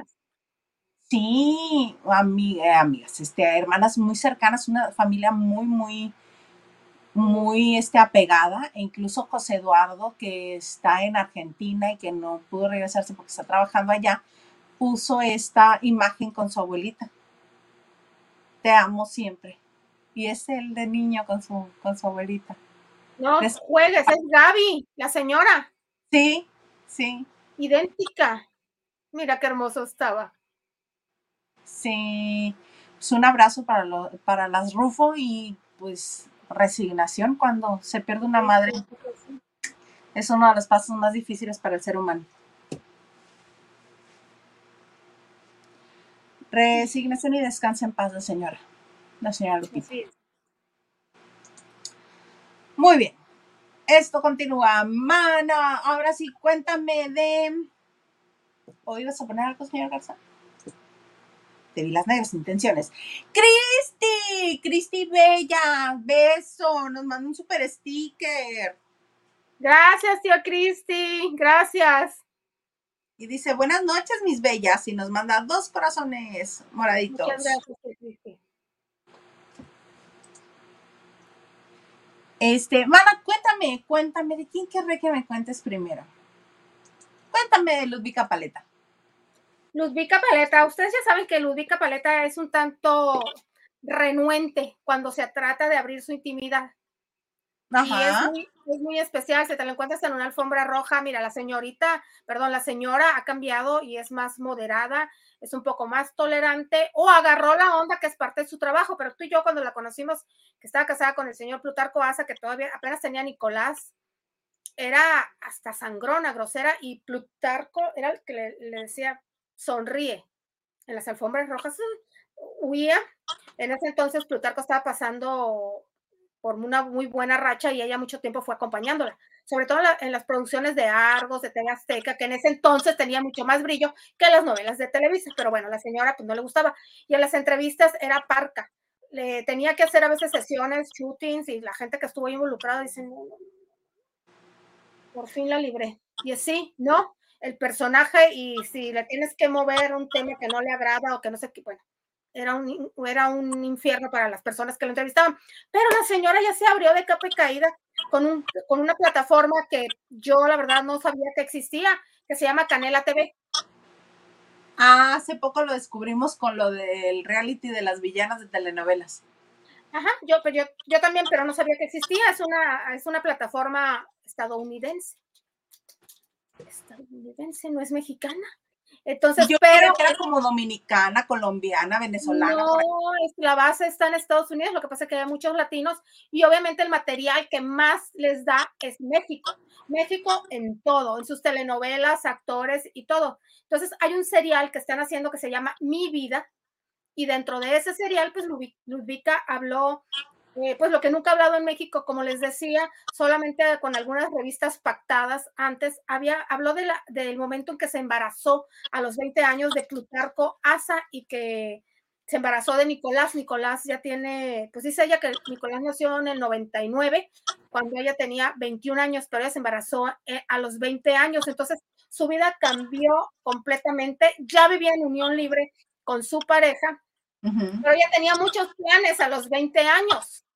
Sí, ami- eh, amigas, este, hermanas muy cercanas, una familia muy, muy, muy este, apegada. E incluso José Eduardo, que está en Argentina y que no pudo regresarse porque está trabajando allá, puso esta imagen con su abuelita. Te amo siempre. Y es el de niño con su, con su abuelita. No juegues, es Gaby, la señora, Sí, sí, idéntica. Mira qué hermoso estaba. sí. Pues un abrazo para, lo- para las Rufo y pues resignación cuando se pierde una madre. Es uno de los pasos más difíciles para el ser humano. Resignación y descansa en paz, la señora. La señora Lupita. Muy bien. Esto continúa. Mana, ahora sí, cuéntame de. ¿O ibas a poner algo, señor Garza? Te vi las negras intenciones. ¡Cristi! ¡Cristi Bella! ¡Beso! Nos manda un super sticker. Gracias, tío Cristi, gracias. Y dice, buenas noches, mis bellas. Y nos manda dos corazones moraditos. Muchas gracias, Cristi. Este, Mana, cuéntame, cuéntame, ¿de quién querré que me cuentes primero? Cuéntame de Ludvika Paleta. Ludvika Paleta, ustedes ya saben que Ludvika Paleta es un tanto renuente cuando se trata de abrir su intimidad. Y es muy, es muy especial, si te lo encuentras en una alfombra roja, mira, la señorita, perdón, la señora ha cambiado y es más moderada, es un poco más tolerante o agarró la onda que es parte de su trabajo, pero tú y yo cuando la conocimos, que estaba casada con el señor Plutarco Asa, que todavía apenas tenía Nicolás, era hasta sangrona, grosera, y Plutarco era el que le, le decía, sonríe. En las alfombras rojas uh, huía. En ese entonces Plutarco estaba pasando por una muy buena racha y ella mucho tiempo fue acompañándola, sobre todo en, la- en las producciones de Argos, de TV Azteca, que en ese entonces tenía mucho más brillo que las novelas de Televisa, pero bueno, la señora pues no le gustaba. Y en las entrevistas era parca, le tenía que hacer a veces sesiones, shootings, y la gente que estuvo involucrada dice, "No, no, no, por fin la libré. Y así, ¿no? El personaje y si le tienes que mover un tema que no le agrada o que no sé qué, bueno, era un, era un infierno para las personas que lo entrevistaban. Pero la señora ya se abrió de capa y caída con, un, con una plataforma que yo la verdad no sabía que existía, que se llama Canela TV. Ah, hace poco lo descubrimos con lo del reality de las villanas de telenovelas. Ajá, yo, pero yo, yo también, pero no sabía que existía. Es una, es una plataforma estadounidense. Estadounidense, no es mexicana. Entonces, Yo pero que era como dominicana, colombiana, venezolana. No, la base está en Estados Unidos, lo que pasa es que hay muchos latinos y obviamente el material que más les da es México. México en todo, en sus telenovelas, actores y todo. Entonces hay un serial que están haciendo que se llama Mi Vida y dentro de ese serial, pues Ludvi- Ludvika habló, eh, pues lo que nunca ha hablado en México, como les decía, solamente con algunas revistas pactadas antes, había, habló de la, del momento en que se embarazó a los 20 años de Plutarco Asa y que se embarazó de Nicolás. Nicolás ya tiene, pues dice ella que Nicolás nació en el 99, cuando ella tenía 21 años, pero ella se embarazó eh, a los 20 años. Entonces, su vida cambió completamente. Ya vivía en unión libre con su pareja, pero ella tenía muchos planes a los 20 años.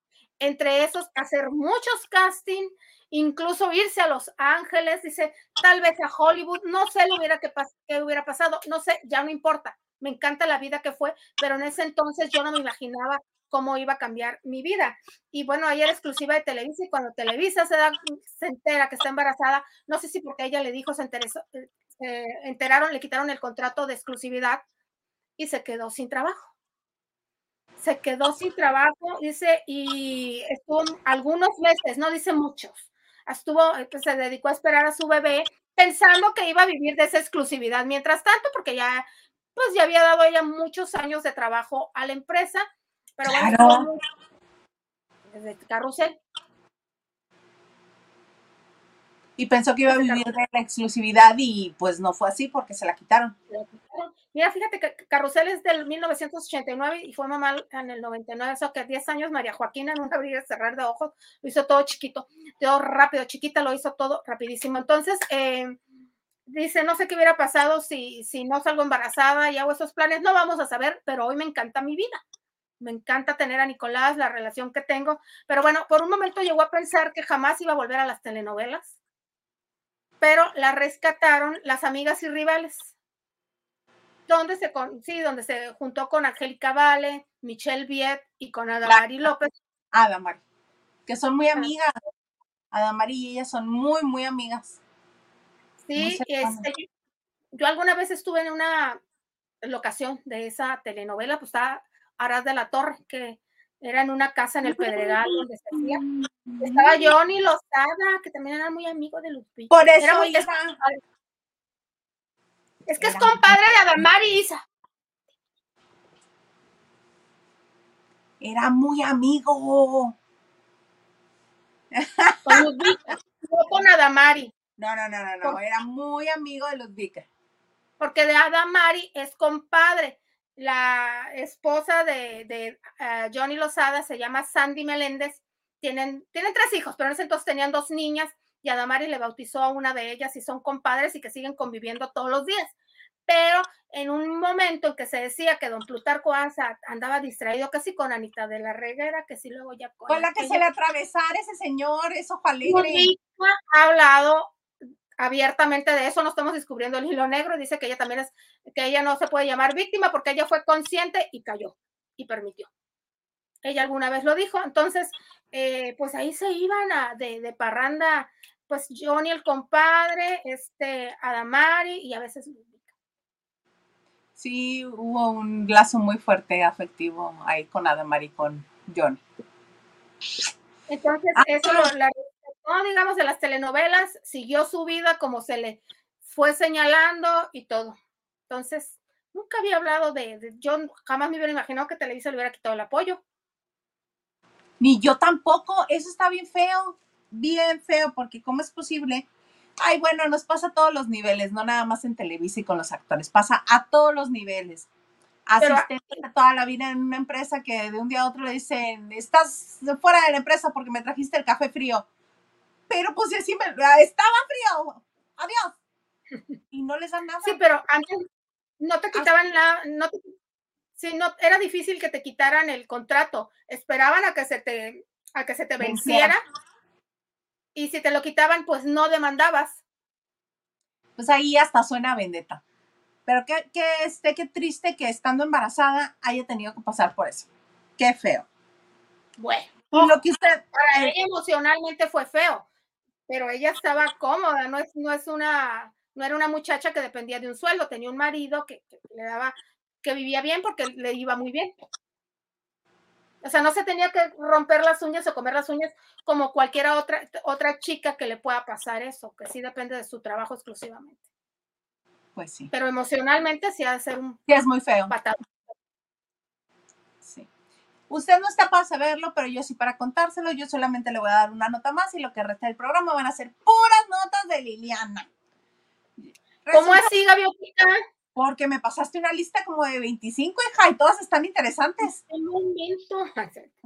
Entre esos, hacer muchos casting, incluso irse a Los Ángeles, dice, tal vez a Hollywood, no sé lo hubiera que qué hubiera pasado, no sé, ya no importa. Me encanta la vida que fue, pero en ese entonces yo no me imaginaba cómo iba a cambiar mi vida. Y bueno, ayer exclusiva de Televisa y cuando Televisa se, da, se entera que está embarazada, no sé si porque ella le dijo, se eh, enteraron, le quitaron el contrato de exclusividad y se quedó sin trabajo se quedó sin trabajo, dice, y estuvo algunos meses, no dice muchos, estuvo, eh, pues se dedicó a esperar a su bebé pensando que iba a vivir de esa exclusividad mientras tanto, porque ya, pues ya había dado ella muchos años de trabajo a la empresa, pero bueno, Claro. muy- desde Carrusel. Y pensó que iba a vivir de la exclusividad y pues no fue así porque se la quitaron. la quitaron. Mira, fíjate que Carrusel es del 1989 y fue mamá en el 99, eso que 10 años María Joaquina en un abrir y cerrar de ojos, lo hizo todo chiquito, todo rápido, chiquita, lo hizo todo rapidísimo. Entonces, eh, dice, no sé qué hubiera pasado si, si no salgo embarazada y hago esos planes, no vamos a saber, pero hoy me encanta mi vida. Me encanta tener a Nicolás, la relación que tengo, pero bueno, por un momento llegó a pensar que jamás iba a volver a las telenovelas, pero la rescataron las amigas y rivales donde se, con, sí, donde se juntó con Angélica Vale, Michelle Viet y con Adamari López. Adamari, que son muy amigas. Adamari y ella son muy, muy amigas. Sí, este, yo alguna vez estuve en una locación de esa telenovela, pues estaba Arad de la Torre, que era en una casa en el Pedregal donde se hacía. Estaba Johnny Lozada, que también era muy amigo de Lupita. Por eso era muy, iba. Es que es compadre de Adamari Isa. Era muy amigo. Con Ludwika, no con Adamari. No, no, no, no, no. Era muy amigo de Ludvika. porque de Adamari es compadre. La esposa de, de uh, Johnny Lozada se llama Sandy Meléndez. Tienen, tienen tres hijos, pero en ese entonces tenían dos niñas y Adamari le bautizó a una de ellas y son compadres y que siguen conviviendo todos los días. Pero en un momento en que se decía que don Plutarco Asa andaba distraído casi con Anita de la Reguera, que sí luego ya con... Con la que se le atravesara ese señor, es ojo alegre. Ha hablado abiertamente de eso, no estamos descubriendo el hilo negro, dice que ella también es, que ella no se puede llamar víctima porque ella fue consciente y cayó y permitió. Ella alguna vez lo dijo, entonces, eh, pues ahí se iban a, de, de parranda, pues Johnny el compadre, este, Adamari y a veces Sí, hubo un lazo muy fuerte afectivo ahí con Adamari y con Johnny. Entonces, Ah, eso lo, la respetó, digamos, de las telenovelas, siguió su vida como se le fue señalando y todo. Entonces, nunca había hablado de, de- yo jamás me hubiera imaginado que Televisa le hubiera quitado el apoyo. Ni yo tampoco, eso está bien feo, bien feo, porque ¿cómo es posible? Ay, bueno, nos pasa a todos los niveles, no nada más en Televisa y con los actores, pasa a todos los niveles. Pero- de toda la vida en una empresa que de un día a otro le dicen, estás fuera de la empresa porque me trajiste el café frío. Pero pues así me, estaba frío, adiós. Y no les dan nada. Sí, pero antes no te quitaban la, no te- sí, no, era difícil que te quitaran el contrato. Esperaban a que se te, a que se te Venciera. Y si te lo quitaban, pues no demandabas. pues ahí hasta suena vendetta. Pero qué, qué, este, qué triste que estando embarazada haya tenido que pasar por eso. Qué feo. Bueno, Y lo que usted, para eh, ella emocionalmente fue feo, pero ella estaba cómoda, no es, no es una, no era una muchacha que dependía de un sueldo, tenía un marido que, que le daba, que vivía bien porque le iba muy bien. O sea, no se tenía que romper las uñas o comer las uñas como cualquier otra, otra chica que le pueda pasar eso, que sí depende de su trabajo exclusivamente. pues sí, Pero emocionalmente sí ha de ser un sí es muy feo. patado. Sí. Usted no está para saberlo, pero yo sí para contárselo. Yo solamente le voy a dar una nota más y lo que resta del programa van a ser puras notas de Liliana. ¿Cómo Resulta- así, Gaviotita? Porque me pasaste una lista como de 25, hija, y todas están interesantes. En un momento.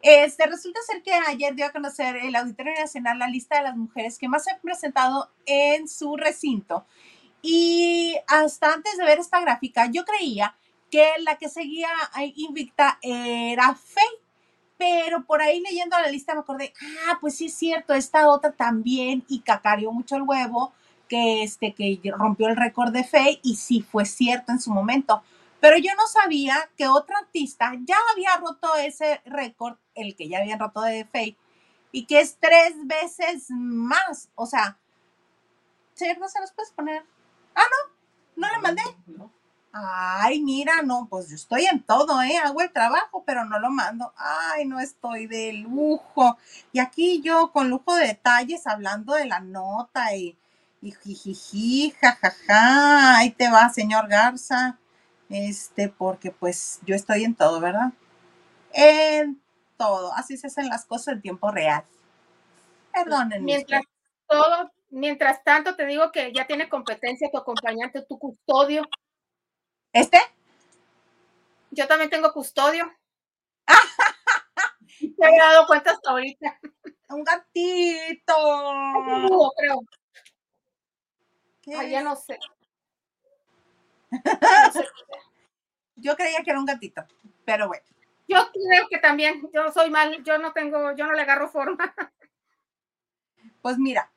Este, resulta ser que ayer dio a conocer el Auditorio Nacional la lista de las mujeres que más se han presentado en su recinto. Y hasta antes de ver esta gráfica, yo creía que la que seguía invicta era Faye. Pero por ahí leyendo la lista me acordé, ah, pues sí es cierto, esta otra también y cacareó mucho el huevo, que, este, que rompió el récord de Faye y sí fue cierto en su momento. Pero yo no sabía que otra artista ya había roto ese récord, el que ya habían roto de Faye, y que es tres veces más. O sea, señor, ¿no se los puedes poner? Ah, no, no le mandé. Ay, mira, no, pues yo estoy en todo, ¿eh? Hago el trabajo, pero no lo mando. Ay, no estoy de lujo. Y aquí yo con lujo de detalles hablando de la nota y, y jijiji, jajaja. Ahí te va, señor Garza. Este, porque pues yo estoy en todo, ¿verdad? En todo. Así se hacen las cosas en tiempo real. Perdónenme. Mientras todo, mientras tanto te digo que ya tiene competencia tu acompañante, tu custodio. ¿Este? Yo también tengo custodio. Te he dado cuenta hasta ahorita. Un gatito. Un búho, creo. ¿Qué? Ay, ya no sé. No sé. Yo creía que era un gatito, pero bueno. Yo creo que también, yo soy mal, yo no tengo, yo no le agarro forma. Pues mira,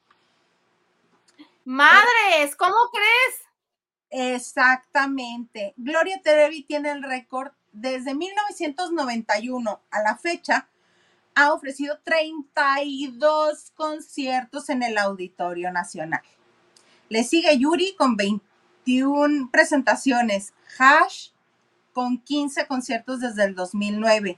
Madres, ¿cómo crees? exactamente. Gloria Trevi tiene el récord desde 1991 a la fecha. Ha ofrecido 32 conciertos en el Auditorio Nacional. Le sigue Yuri con 21 presentaciones. Hash con 15 conciertos desde el 2009.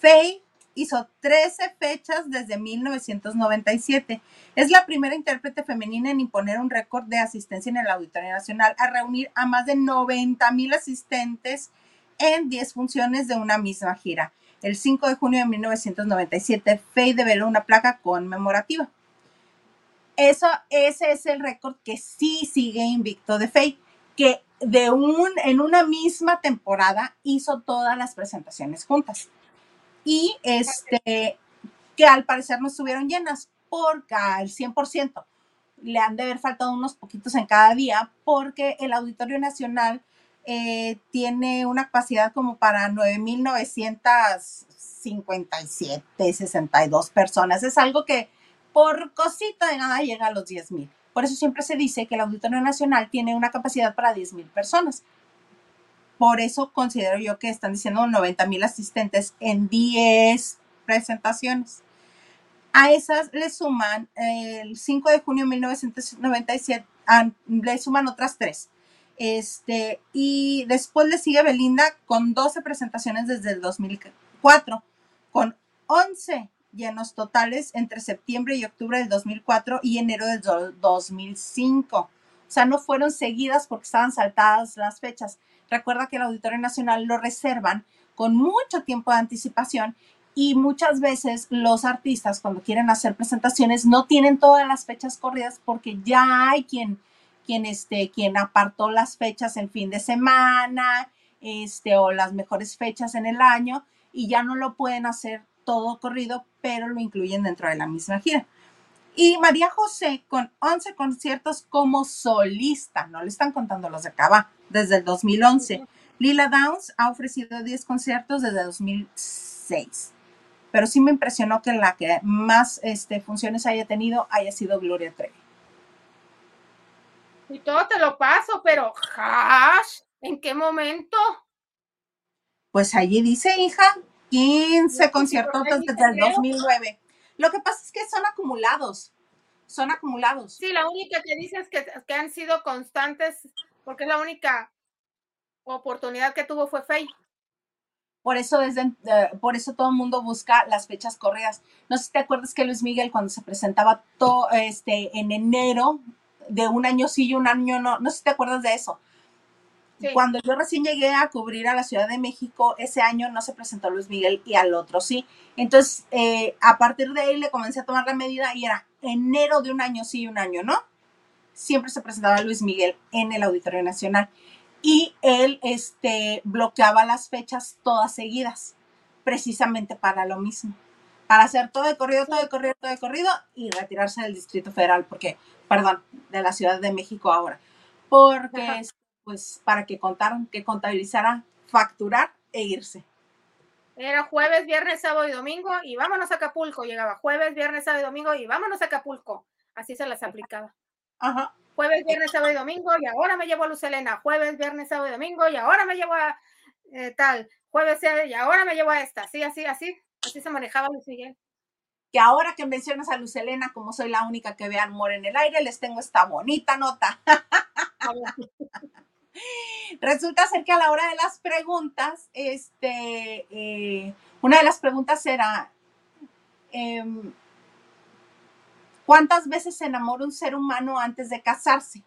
Faye hizo 13 fechas desde 1997. Es la primera intérprete femenina en imponer un récord de asistencia en el Auditorio Nacional, a reunir a más de 90 mil asistentes en 10 funciones de una misma gira. El 5 de junio de 1997, Faye develó una placa conmemorativa. Eso, ese es el récord que sí sigue invicto de Faye, que de un, en una misma temporada hizo todas las presentaciones juntas. Y este, que al parecer no estuvieron llenas, por al 100%. Le han de haber faltado unos poquitos en cada día porque el Auditorio Nacional eh, tiene una capacidad como para 9.957, 62 personas. Es algo que por cosita de nada llega a los 10.000. Por eso siempre se dice que el Auditorio Nacional tiene una capacidad para 10.000 personas. Por eso considero yo que están diciendo 90 mil asistentes en 10 presentaciones. A esas le suman el 5 de junio de 1997, le suman otras tres. Este, y después le sigue Belinda con 12 presentaciones desde el 2004, con 11 llenos totales entre septiembre y octubre del 2004 y enero del 2005. O sea, no fueron seguidas porque estaban saltadas las fechas. Recuerda que el Auditorio Nacional lo reservan con mucho tiempo de anticipación y muchas veces los artistas cuando quieren hacer presentaciones no tienen todas las fechas corridas porque ya hay quien, quien, este, quien apartó las fechas en fin de semana este, o las mejores fechas en el año y ya no lo pueden hacer todo corrido, pero lo incluyen dentro de la misma gira. Y María José con 11 conciertos como solista, no le están contando los de acá, desde el 2011. Lila Downs ha ofrecido 10 conciertos desde 2006. Pero sí me impresionó que la que más este, funciones haya tenido haya sido Gloria Trevi. Y todo te lo paso, pero ¿en qué momento? Pues allí dice, hija, 15 conciertos desde el 2009. Lo que pasa es que son acumulados, son acumulados. Sí, la única que dices que, que han sido constantes, porque la única oportunidad que tuvo fue Faye. Por eso, desde, por eso todo el mundo busca las fechas correas. No sé si te acuerdas que Luis Miguel cuando se presentaba todo, este, en enero de un año sí y un año no, no sé si te acuerdas de eso. Cuando yo recién llegué a cubrir a la Ciudad de México, ese año no se presentó Luis Miguel y al otro sí. Entonces, eh, a partir de ahí le comencé a tomar la medida y era enero de un año sí y un año no. Siempre se presentaba Luis Miguel en el Auditorio Nacional. Y él este, bloqueaba las fechas todas seguidas, precisamente para lo mismo, para hacer todo de corrido, todo de corrido, todo de corrido y retirarse del Distrito Federal, porque, perdón, de la Ciudad de México ahora, porque, pues, para que contaran, que contabilizara, facturar e irse. Era jueves, viernes, sábado y domingo y vámonos a Acapulco. Llegaba jueves, viernes, sábado y domingo y vámonos a Acapulco. Así se las aplicaba. Ajá jueves, viernes, sábado y domingo, y ahora me llevo a Luz Elena, jueves, viernes, sábado y domingo, y ahora me llevo a eh, tal, jueves, y ahora me llevo a esta, así, así, así, así se manejaba Luis Miguel. Que ahora que mencionas a Luz Elena, como soy la única que ve amor en el aire, les tengo esta bonita nota. Resulta ser que a la hora de las preguntas, este, eh, una de las preguntas era, em, ¿Cuántas veces se enamora un ser humano antes de casarse?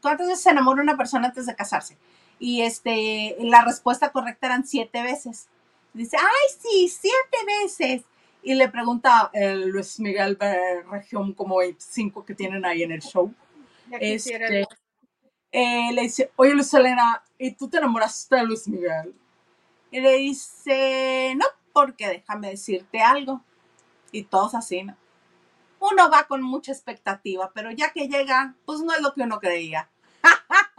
¿Cuántas veces se enamora una persona antes de casarse? Y este, la respuesta correcta eran siete veces. Dice, ay, sí, siete veces. Y le pregunta el Luis Miguel de región como 25 que tienen ahí en el show. Este, eh, le dice, oye Luis Elena, ¿y tú te enamoraste de Luis Miguel? Y le dice, no, porque déjame decirte algo. Y todos así, ¿no? uno va con mucha expectativa, pero ya que llega, pues no es lo que uno creía.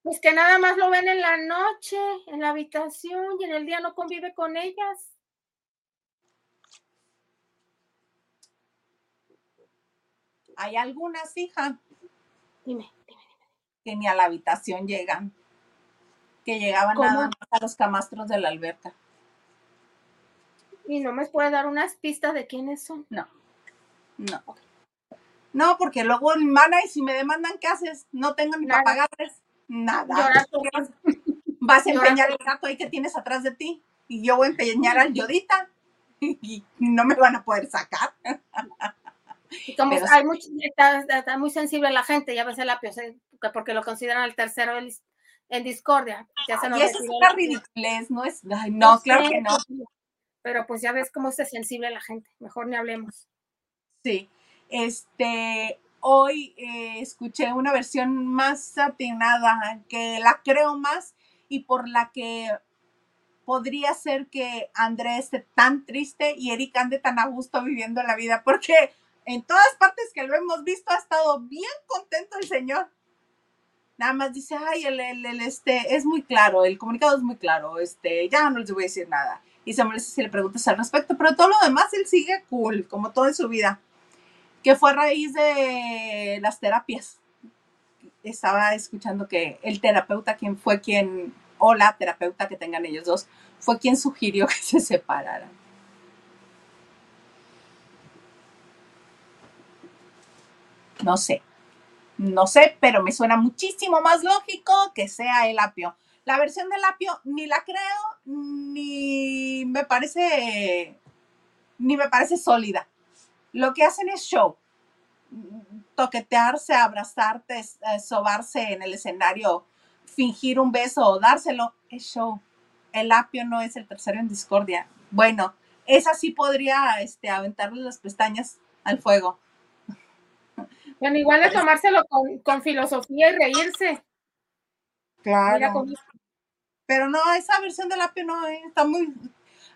Pues que nada más lo ven en la noche, en la habitación y en el día no convive con ellas. Hay algunas, hija. Dime, dime, dime. Que ni a la habitación llegan. Que llegaban nada más a los camastros de la alberca. ¿Y no me puede dar unas pistas de quiénes son? No, no. No, porque luego mana y si me demandan, ¿qué haces? No tengo ni para pagarles nada. Vas a empeñar el gato ahí que tienes atrás de ti y yo voy a empeñar al yodita y no me van a poder sacar. Y como hay mucho, está, muy sensible la gente, ya ves el apio, porque lo consideran el tercero en discordia. y eso es una ridiculez, ¿no es? no, claro que no pero pues ya ves cómo es sensible la gente, mejor ni hablemos. Sí, este, hoy eh, escuché una versión más atinada, que la creo más y por la que podría ser que Andrés esté tan triste y Eric ande tan a gusto viviendo la vida, porque en todas partes que lo hemos visto ha estado bien contento el señor. Nada más dice, ay, el, el, el, este, es muy claro, el comunicado es muy claro, este, ya no les voy a decir nada. Y se molesta si le preguntas al respecto, pero todo lo demás él sigue cool, como todo en su vida. Que fue a raíz de las terapias. Estaba escuchando que el terapeuta, quien fue quien, o la terapeuta que tengan ellos dos, fue quien sugirió que se separaran. No sé, no sé, pero me suena muchísimo más lógico que sea el apio. La versión del apio ni la creo, ni me parece, ni me parece sólida. Lo que hacen es show. Toquetearse, abrazarte, eh, sobarse en el escenario, fingir un beso o dárselo, es show. El apio no es el tercero en discordia. Bueno, esa sí podría este, aventarle las pestañas al fuego. Bueno, igual es tomárselo con, con filosofía y reírse. Claro. Pero no, esa versión del apio no, eh, está muy.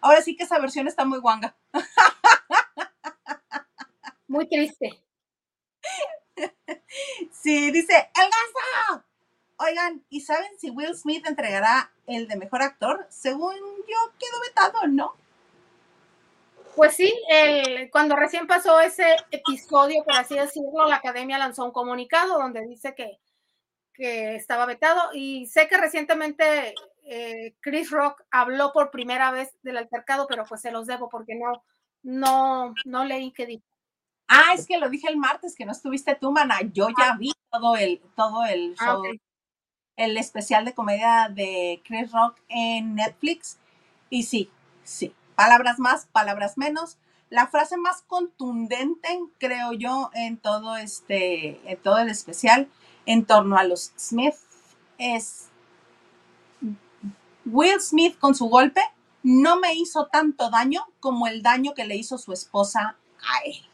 Ahora sí que esa versión está muy guanga. Muy triste. Sí, dice, ¡El gasto! Oigan, ¿y saben si Will Smith entregará el de mejor actor? Según yo, quedó vetado, ¿no? Pues sí, el, cuando recién pasó ese episodio, por así decirlo, la academia lanzó un comunicado donde dice que, que estaba vetado y sé que recientemente eh, Chris Rock habló por primera vez del altercado, pero pues se los debo porque no, no, no leí qué dijo. Ah, es que lo dije el martes que no estuviste tú, mana. Yo ya vi todo el, todo el Ah, show, el especial de comedia de Chris Rock en Netflix. Y sí, sí. Palabras más, palabras menos. La frase más contundente, creo yo, en todo este, en todo el especial, en torno a los Smith, es Will Smith con su golpe no me hizo tanto daño como el daño que le hizo su esposa a él.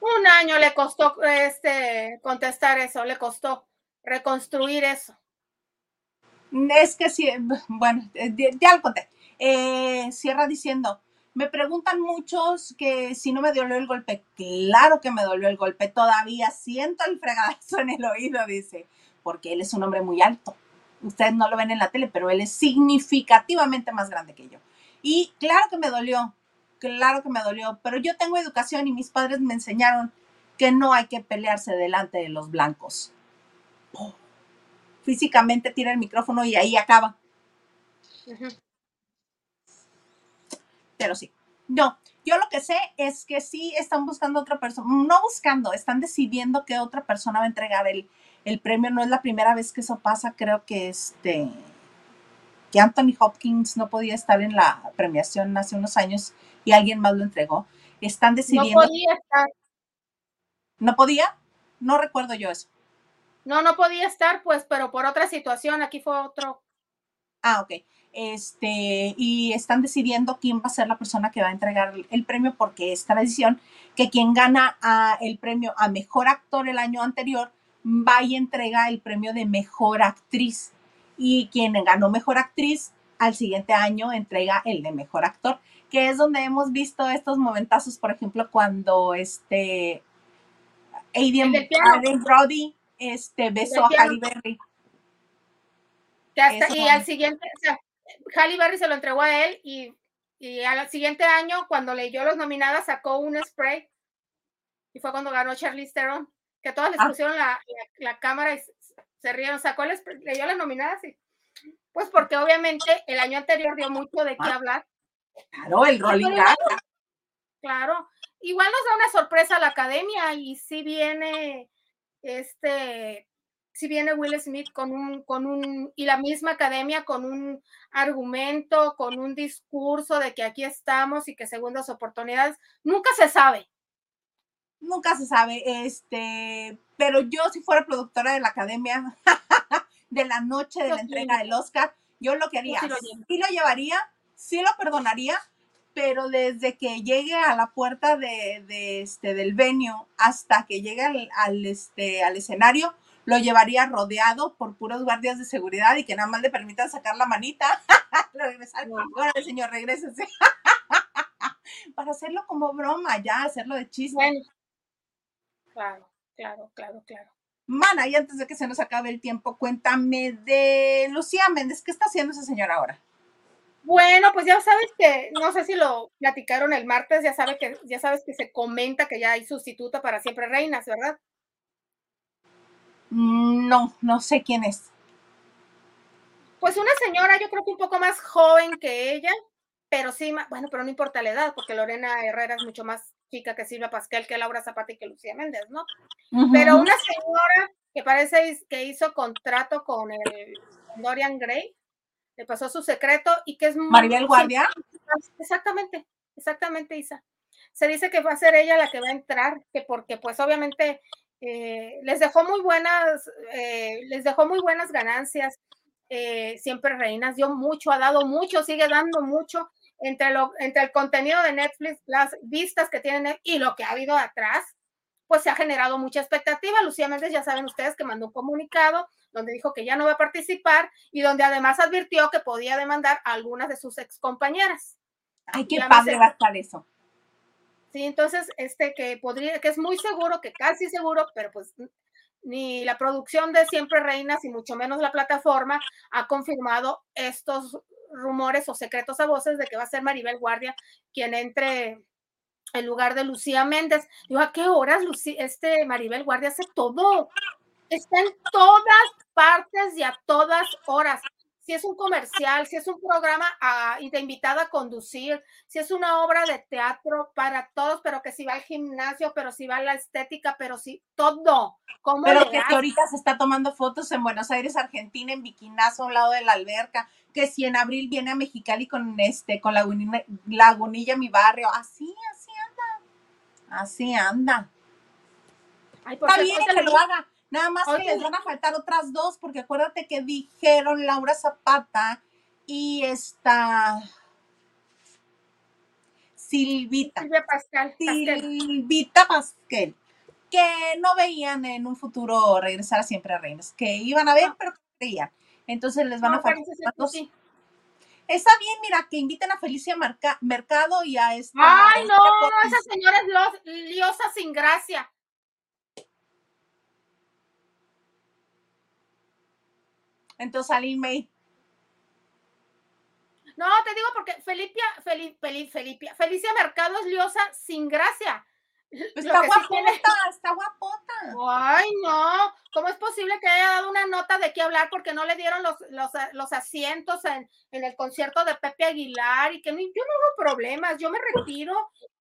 Un año le costó este contestar eso, le costó reconstruir eso. Es que sí, bueno, eh, ya lo conté. Eh, cierra diciendo, me preguntan muchos que si no me dolió el golpe. Claro que me dolió el golpe, todavía siento el fregadazo en el oído, dice, porque él es un hombre muy alto. Ustedes no lo ven en la tele, pero él es significativamente más grande que yo. Y claro que me dolió, claro que me dolió, pero yo tengo educación y mis padres me enseñaron que no hay que pelearse delante de los blancos. Físicamente tira el micrófono y ahí acaba. Pero sí. No, yo lo que sé es que sí están buscando otra persona, no buscando, están decidiendo que otra persona va a entregar el, el premio. No es la primera vez que eso pasa, creo que este que Anthony Hopkins no podía estar en la premiación hace unos años y alguien más lo entregó. Están No decidiendo, podía estar, ¿no podía? No recuerdo yo eso. No, no podía estar, pues, pero por otra situación, aquí fue otro. Ah, ok. Este, y están decidiendo quién va a ser la persona que va a entregar el, premio, porque es tradición que quien gana el premio a mejor actor el año anterior va y entrega el premio de mejor actriz. Y quien ganó mejor actriz al siguiente año entrega el de mejor actor, que es donde hemos visto estos momentazos, por ejemplo, cuando este. Aidan Brody este, besó a. Halle Berry. que hasta- Eso. y al siguiente, o sea, Halle Berry se lo entregó a él y, y al siguiente año, cuando leyó los nominadas, sacó un spray y fue cuando ganó Charlize Theron, que todas les Ah. pusieron la, la- la cámara y se, rieron, sacó el spray, leyó las nominadas y pues porque obviamente el año anterior dio mucho de qué Ah. hablar, Claro, el Rolling claro. Igual nos da una sorpresa a la academia y si viene este si viene Will Smith con un, con un, y la misma academia con un argumento, con un discurso de que aquí estamos y que segundas oportunidades, nunca se sabe. Nunca se sabe, este, pero yo si fuera productora de la academia de la noche de Yo la sí. entrega del Oscar, yo lo que haría, sí lo sí lo llevaría, sí lo perdonaría, pero desde que llegue a la puerta de, de este, del venue hasta que llegue al, al, este, al escenario, lo llevaría rodeado por puros guardias de seguridad y que nada más le permitan sacar la manita. Regresar, órale, señor, regrésese. Para hacerlo como broma, ya, hacerlo de chiste. Bueno, claro, claro, claro, claro. Mana, y antes de que se nos acabe el tiempo, cuéntame de Lucía Méndez. ¿Qué está haciendo esa señora ahora? Bueno, pues ya sabes que, no sé si lo platicaron el martes, ya sabe que, ya sabes que se comenta que ya hay sustituta para siempre reinas, ¿verdad? Mm, No, no sé quién es. Pues una señora, yo creo que un poco más joven que ella, pero sí, bueno, pero no importa la edad, porque Lorena Herrera es mucho más chica que Silvia Pascal, que Laura Zapata y que Lucía Méndez, ¿no? Pero una señora que parece que hizo contrato con el con Dorian Gray, le pasó su secreto y que es Maribel Guardia. Exactamente, exactamente, Isa. Se dice que va a ser ella la que va a entrar, que porque pues obviamente eh, les dejó muy buenas, eh, les dejó muy buenas ganancias, eh, siempre reinas, dio mucho, ha dado mucho, sigue dando mucho entre, lo, entre el contenido de Netflix, las vistas que tienen y lo que ha habido atrás, pues se ha generado mucha expectativa. Lucía Méndez, ya saben ustedes que mandó un comunicado donde dijo que ya no va a participar y donde además advirtió que podía demandar a algunas de sus excompañeras. Ay, qué me padre va a estar eso. Sí, entonces, este que podría, que es muy seguro, que casi seguro, pero pues ni la producción de Siempre Reinas y mucho menos la plataforma ha confirmado estos rumores o secretos a voces de que va a ser Maribel Guardia quien entre en lugar de Lucía Méndez. Digo, ¿a qué horas Luci- este Maribel Guardia hace todo? Está en todas partes y a todas horas. Si es un comercial, si es un programa ah, y te invitada a conducir, si es una obra de teatro para todos, pero que si va al gimnasio, pero si va a la estética, pero si todo. ¿Cómo Pero que, ahorita se está tomando fotos en Buenos Aires, Argentina, en Bikinazo, a un lado de la alberca. Que si en abril viene a Mexicali con este, con Lagunilla, Lagunilla, mi barrio. Así, así. Así anda. Ay, Está bien que lo haga. Nada más que les van a faltar otras dos, porque acuérdate que dijeron Laura Zapata y esta Silvita. Silvia Pascal. Silvita Pasquel, que no veían en un futuro regresar a siempre a Reinas, que iban a ver, pero que no creían. Entonces les van No, a faltar otras dos. sí. Está bien, mira, que inviten a Felicia Marca- Mercado y a esta. Ay, no, esa señora es liosa sin gracia. Entonces, Aline May. No, te digo porque Felipia, Feli, Feli- Felipia, Felicia Mercado es liosa sin gracia. Está sí guapota, tiene- está guapota. Ay, no. ¿Cómo es posible que haya dado una nota de qué hablar porque no le dieron los, los, los asientos en, en el concierto de Pepe Aguilar y que no, yo no hago problemas, yo me retiro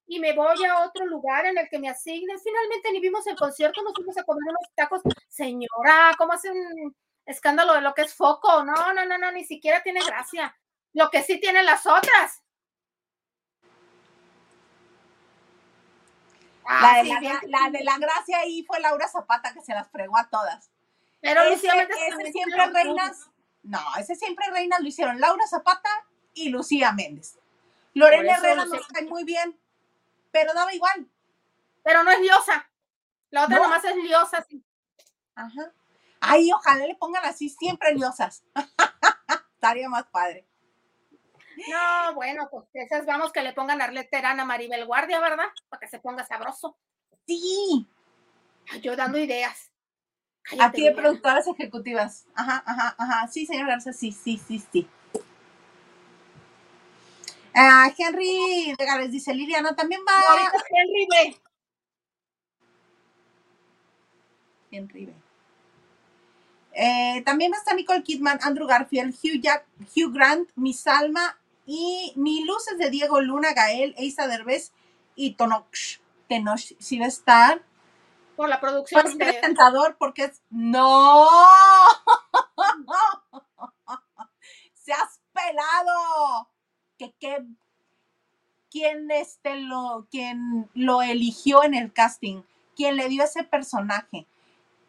y me voy a otro lugar en el que me asignen. Finalmente ni vimos el concierto, nos fuimos a comer unos tacos. Señora, ¿cómo hace un escándalo de lo que es foco? No, no, no, no, ni siquiera tiene gracia. Lo que sí tienen las otras. La Ah, de sí, la, bien, la de la gracia ahí fue Laura Zapata que se las fregó a todas. Pero ese, Lucía Méndez ese siempre reinas. No, ese siempre reinas lo hicieron Laura Zapata y Lucía Méndez. Lorena Herrera nos cae muy bien, pero daba igual. Pero no es liosa. La otra No. nomás es liosa. sí. Ajá. Ay, ojalá le pongan así siempre liosas. Estaría más padre. No, bueno, pues esas vamos que le pongan Arleterana a Maribel Guardia, ¿verdad? Para que se ponga sabroso. Sí, Yo dando ideas. aquí Cállate, de Liliana. productoras ejecutivas. Ajá, ajá, ajá. Sí, señor Garza, sí, sí, sí, sí. Ah, Henry Legales dice Liliana, también va. No, ahorita es Henry B. Henry B. Eh, también va a estar Nicole Kidman, Andrew Garfield, Hugh, Jack, Hugh Grant, Miss Alma y Mi Luces de Diego Luna, Gael, Eisa Derbez y Tonox. Tenoch, sí va a estar. Por la producción Pues de. tentador porque es. ¡No! ¡Se has pelado! Que, que, ¿Quién, este lo, quién lo eligió en el casting? ¿Quién le dio ese personaje?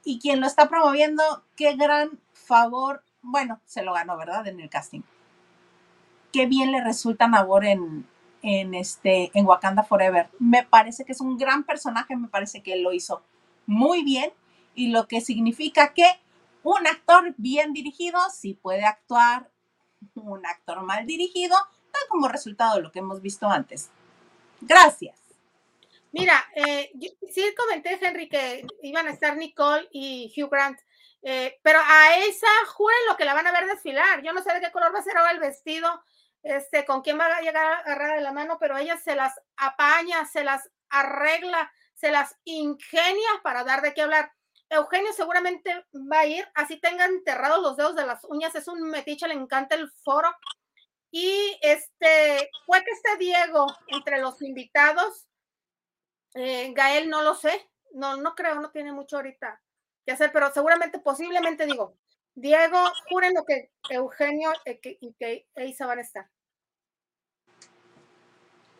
Y quien lo está promoviendo, qué gran favor. Bueno, se lo ganó, ¿verdad? En el casting. Qué bien le resulta Nabor en, en, este, en Wakanda Forever. Me parece que es un gran personaje, me parece que lo hizo muy bien y lo que significa que un actor bien dirigido sí puede actuar, un actor mal dirigido da como resultado lo que hemos visto antes. Gracias. Mira, eh, sí comenté, Henry, que iban a estar Nicole y Hugh Grant, eh, pero a esa juren lo que la van a ver desfilar. Yo no sé de qué color va a ser ahora el vestido, este, con quién va a llegar agarrada de la mano, pero ella se las apaña, se las arregla, se las ingenia para dar de qué hablar. Eugenio seguramente va a ir, así tengan enterrados los dedos de las uñas, es un metiche, le encanta el foro. Y este, fue que esté Diego entre los invitados. Eh, Gael no lo sé, no, no creo, no tiene mucho ahorita que hacer, pero seguramente, posiblemente digo, Diego, juren lo que Eugenio eh, que- y que Isa van a estar.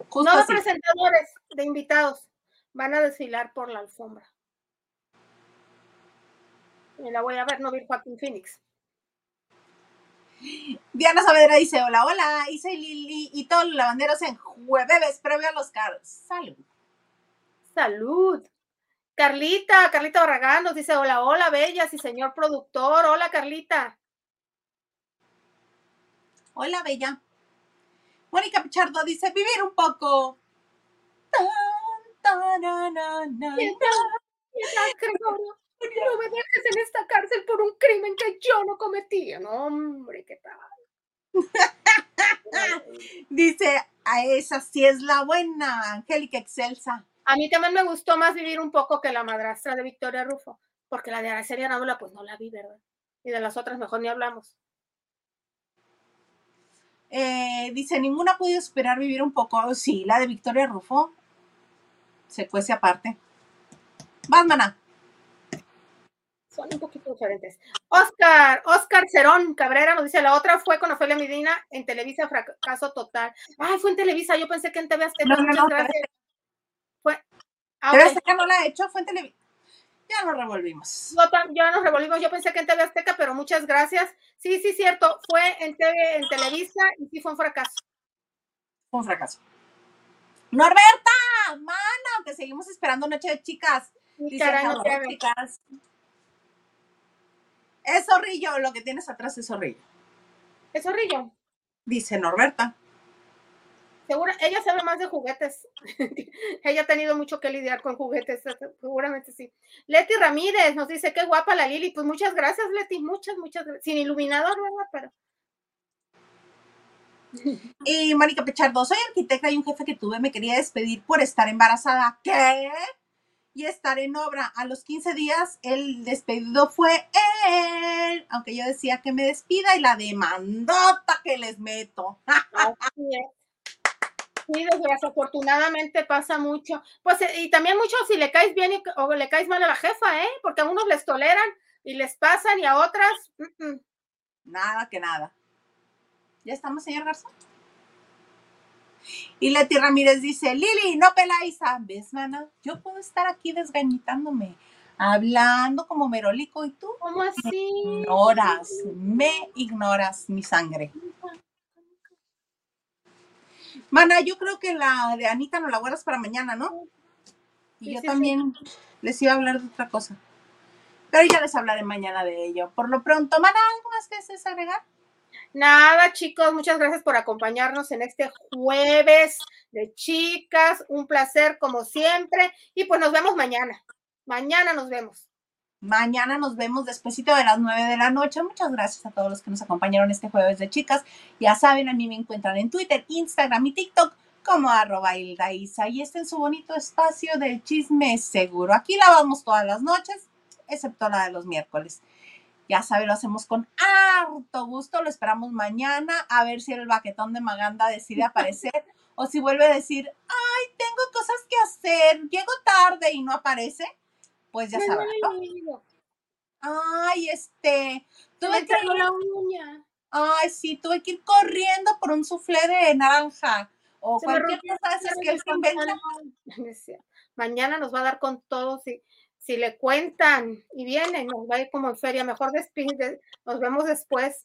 Justo No de presentadores, de invitados, van a desfilar por la alfombra. Y la voy a ver, no vi Joaquín Phoenix. Diana Saavedra dice, hola, hola, Isa y Lili y todos los lavanderos en jueves previo a los carros. Salud. Salud. Carlita, Carlita Barragán nos dice, hola, hola, bellas y señor productor. Hola, Carlita. Hola, bella. Mónica Pichardo dice, vivir un poco. Tan, no me dejes en esta cárcel por un crimen que yo no cometí. No, hombre, qué tal. Dice, a esa sí es la buena, Angélica Excelsa. A mí también me gustó más vivir un poco que la madrastra de Victoria Rufo, porque la de Araceli Arámbula, pues no la vi, ¿verdad? Y de las otras mejor ni hablamos. Eh, dice, ninguna ha podido esperar vivir un poco. Sí, la de Victoria Rufo. Se cuece aparte. Vas, maná. Son un poquito diferentes. Oscar, Oscar Cerón Cabrera nos dice, la otra fue con Ofelia Medina en Televisa, fracaso total. Ay, fue en Televisa, yo pensé que en TV Azteca, No, no, muchas no, gracias. Fue, ah, Pero ok. esta que no la he hecho, fue en televisión. Ya nos revolvimos. Tam- ya nos revolvimos, yo pensé que en TV Azteca, pero muchas gracias. Sí, sí, cierto, fue en TV, en Televisa y sí fue un fracaso. Fue un fracaso. Norberta, mana, que seguimos esperando Noche de Chicas. Dice, caray, no "Hello, te chicas. Es zorrillo, lo que tienes atrás es zorrillo. Es zorrillo. Dice Norberta. Seguro, ella sabe más de juguetes. ella ha tenido mucho que lidiar con juguetes, seguramente sí. Leti Ramírez nos dice, qué guapa la Lili. Pues muchas gracias, Leti, muchas, muchas gracias. Sin iluminador, ¿verdad? Pero Y Mónica Pechardo, soy arquitecta y un jefe que tuve me quería despedir por estar embarazada. ¿Qué? Y estar en obra. A los 15 días el despedido fue él. Aunque yo decía que me despida y la demandota que les meto. Sí, desafortunadamente pasa mucho. Pues, eh, y también mucho si le caes bien y- o le caes mal a la jefa, ¿eh? Porque a unos les toleran y les pasan y a otras. Nada que nada. ¿Ya estamos, señor Garzón? Y Leti Ramírez dice, Lili, no peláis a ¿Ves, mana? Yo puedo estar aquí desgañitándome, hablando como merolico y tú ¿cómo así? ignoras, me ignoras mi sangre. Mana, yo creo que la de Anita no la guardas para mañana, ¿no? Y Sí, yo sí, sí. también les iba a hablar de otra cosa. Pero ya les hablaré mañana de ello. Por lo pronto, Mana, ¿algo más que desees agregar? Nada, chicos, muchas gracias por acompañarnos en este jueves de chicas. Un placer como siempre. Y pues nos vemos mañana. Mañana nos vemos. Mañana nos vemos despuesito de las 9 de la noche. Muchas gracias a todos los que nos acompañaron este jueves de chicas. Ya saben, a mí me encuentran en Twitter, Instagram y TikTok como arroba Hilda Isa. Y este es su bonito espacio del chisme seguro. Aquí la vamos todas las noches, excepto la de los miércoles. Ya saben, lo hacemos con harto gusto. Lo esperamos mañana a ver si el baquetón de Maganda decide aparecer o si vuelve a decir, ay, tengo cosas que hacer, llego tarde y no aparece. Pues ya sabrán. ¿no? Ay, este, tuve que ir, la uña. ay, sí, tuve que ir corriendo por un soufflé de naranja o Se cualquier cosa de que él inventa. Mañana nos va a dar con todo. Si, si le cuentan y vienen, nos va a ir como en feria. Mejor despide. Nos vemos después.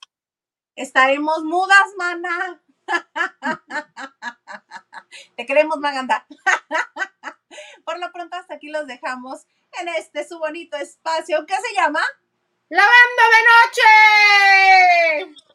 Estaremos mudas, mana. Te queremos, Maganda. Por lo pronto, hasta aquí los dejamos. En este su bonito espacio que se llama ¡Lavando de noche!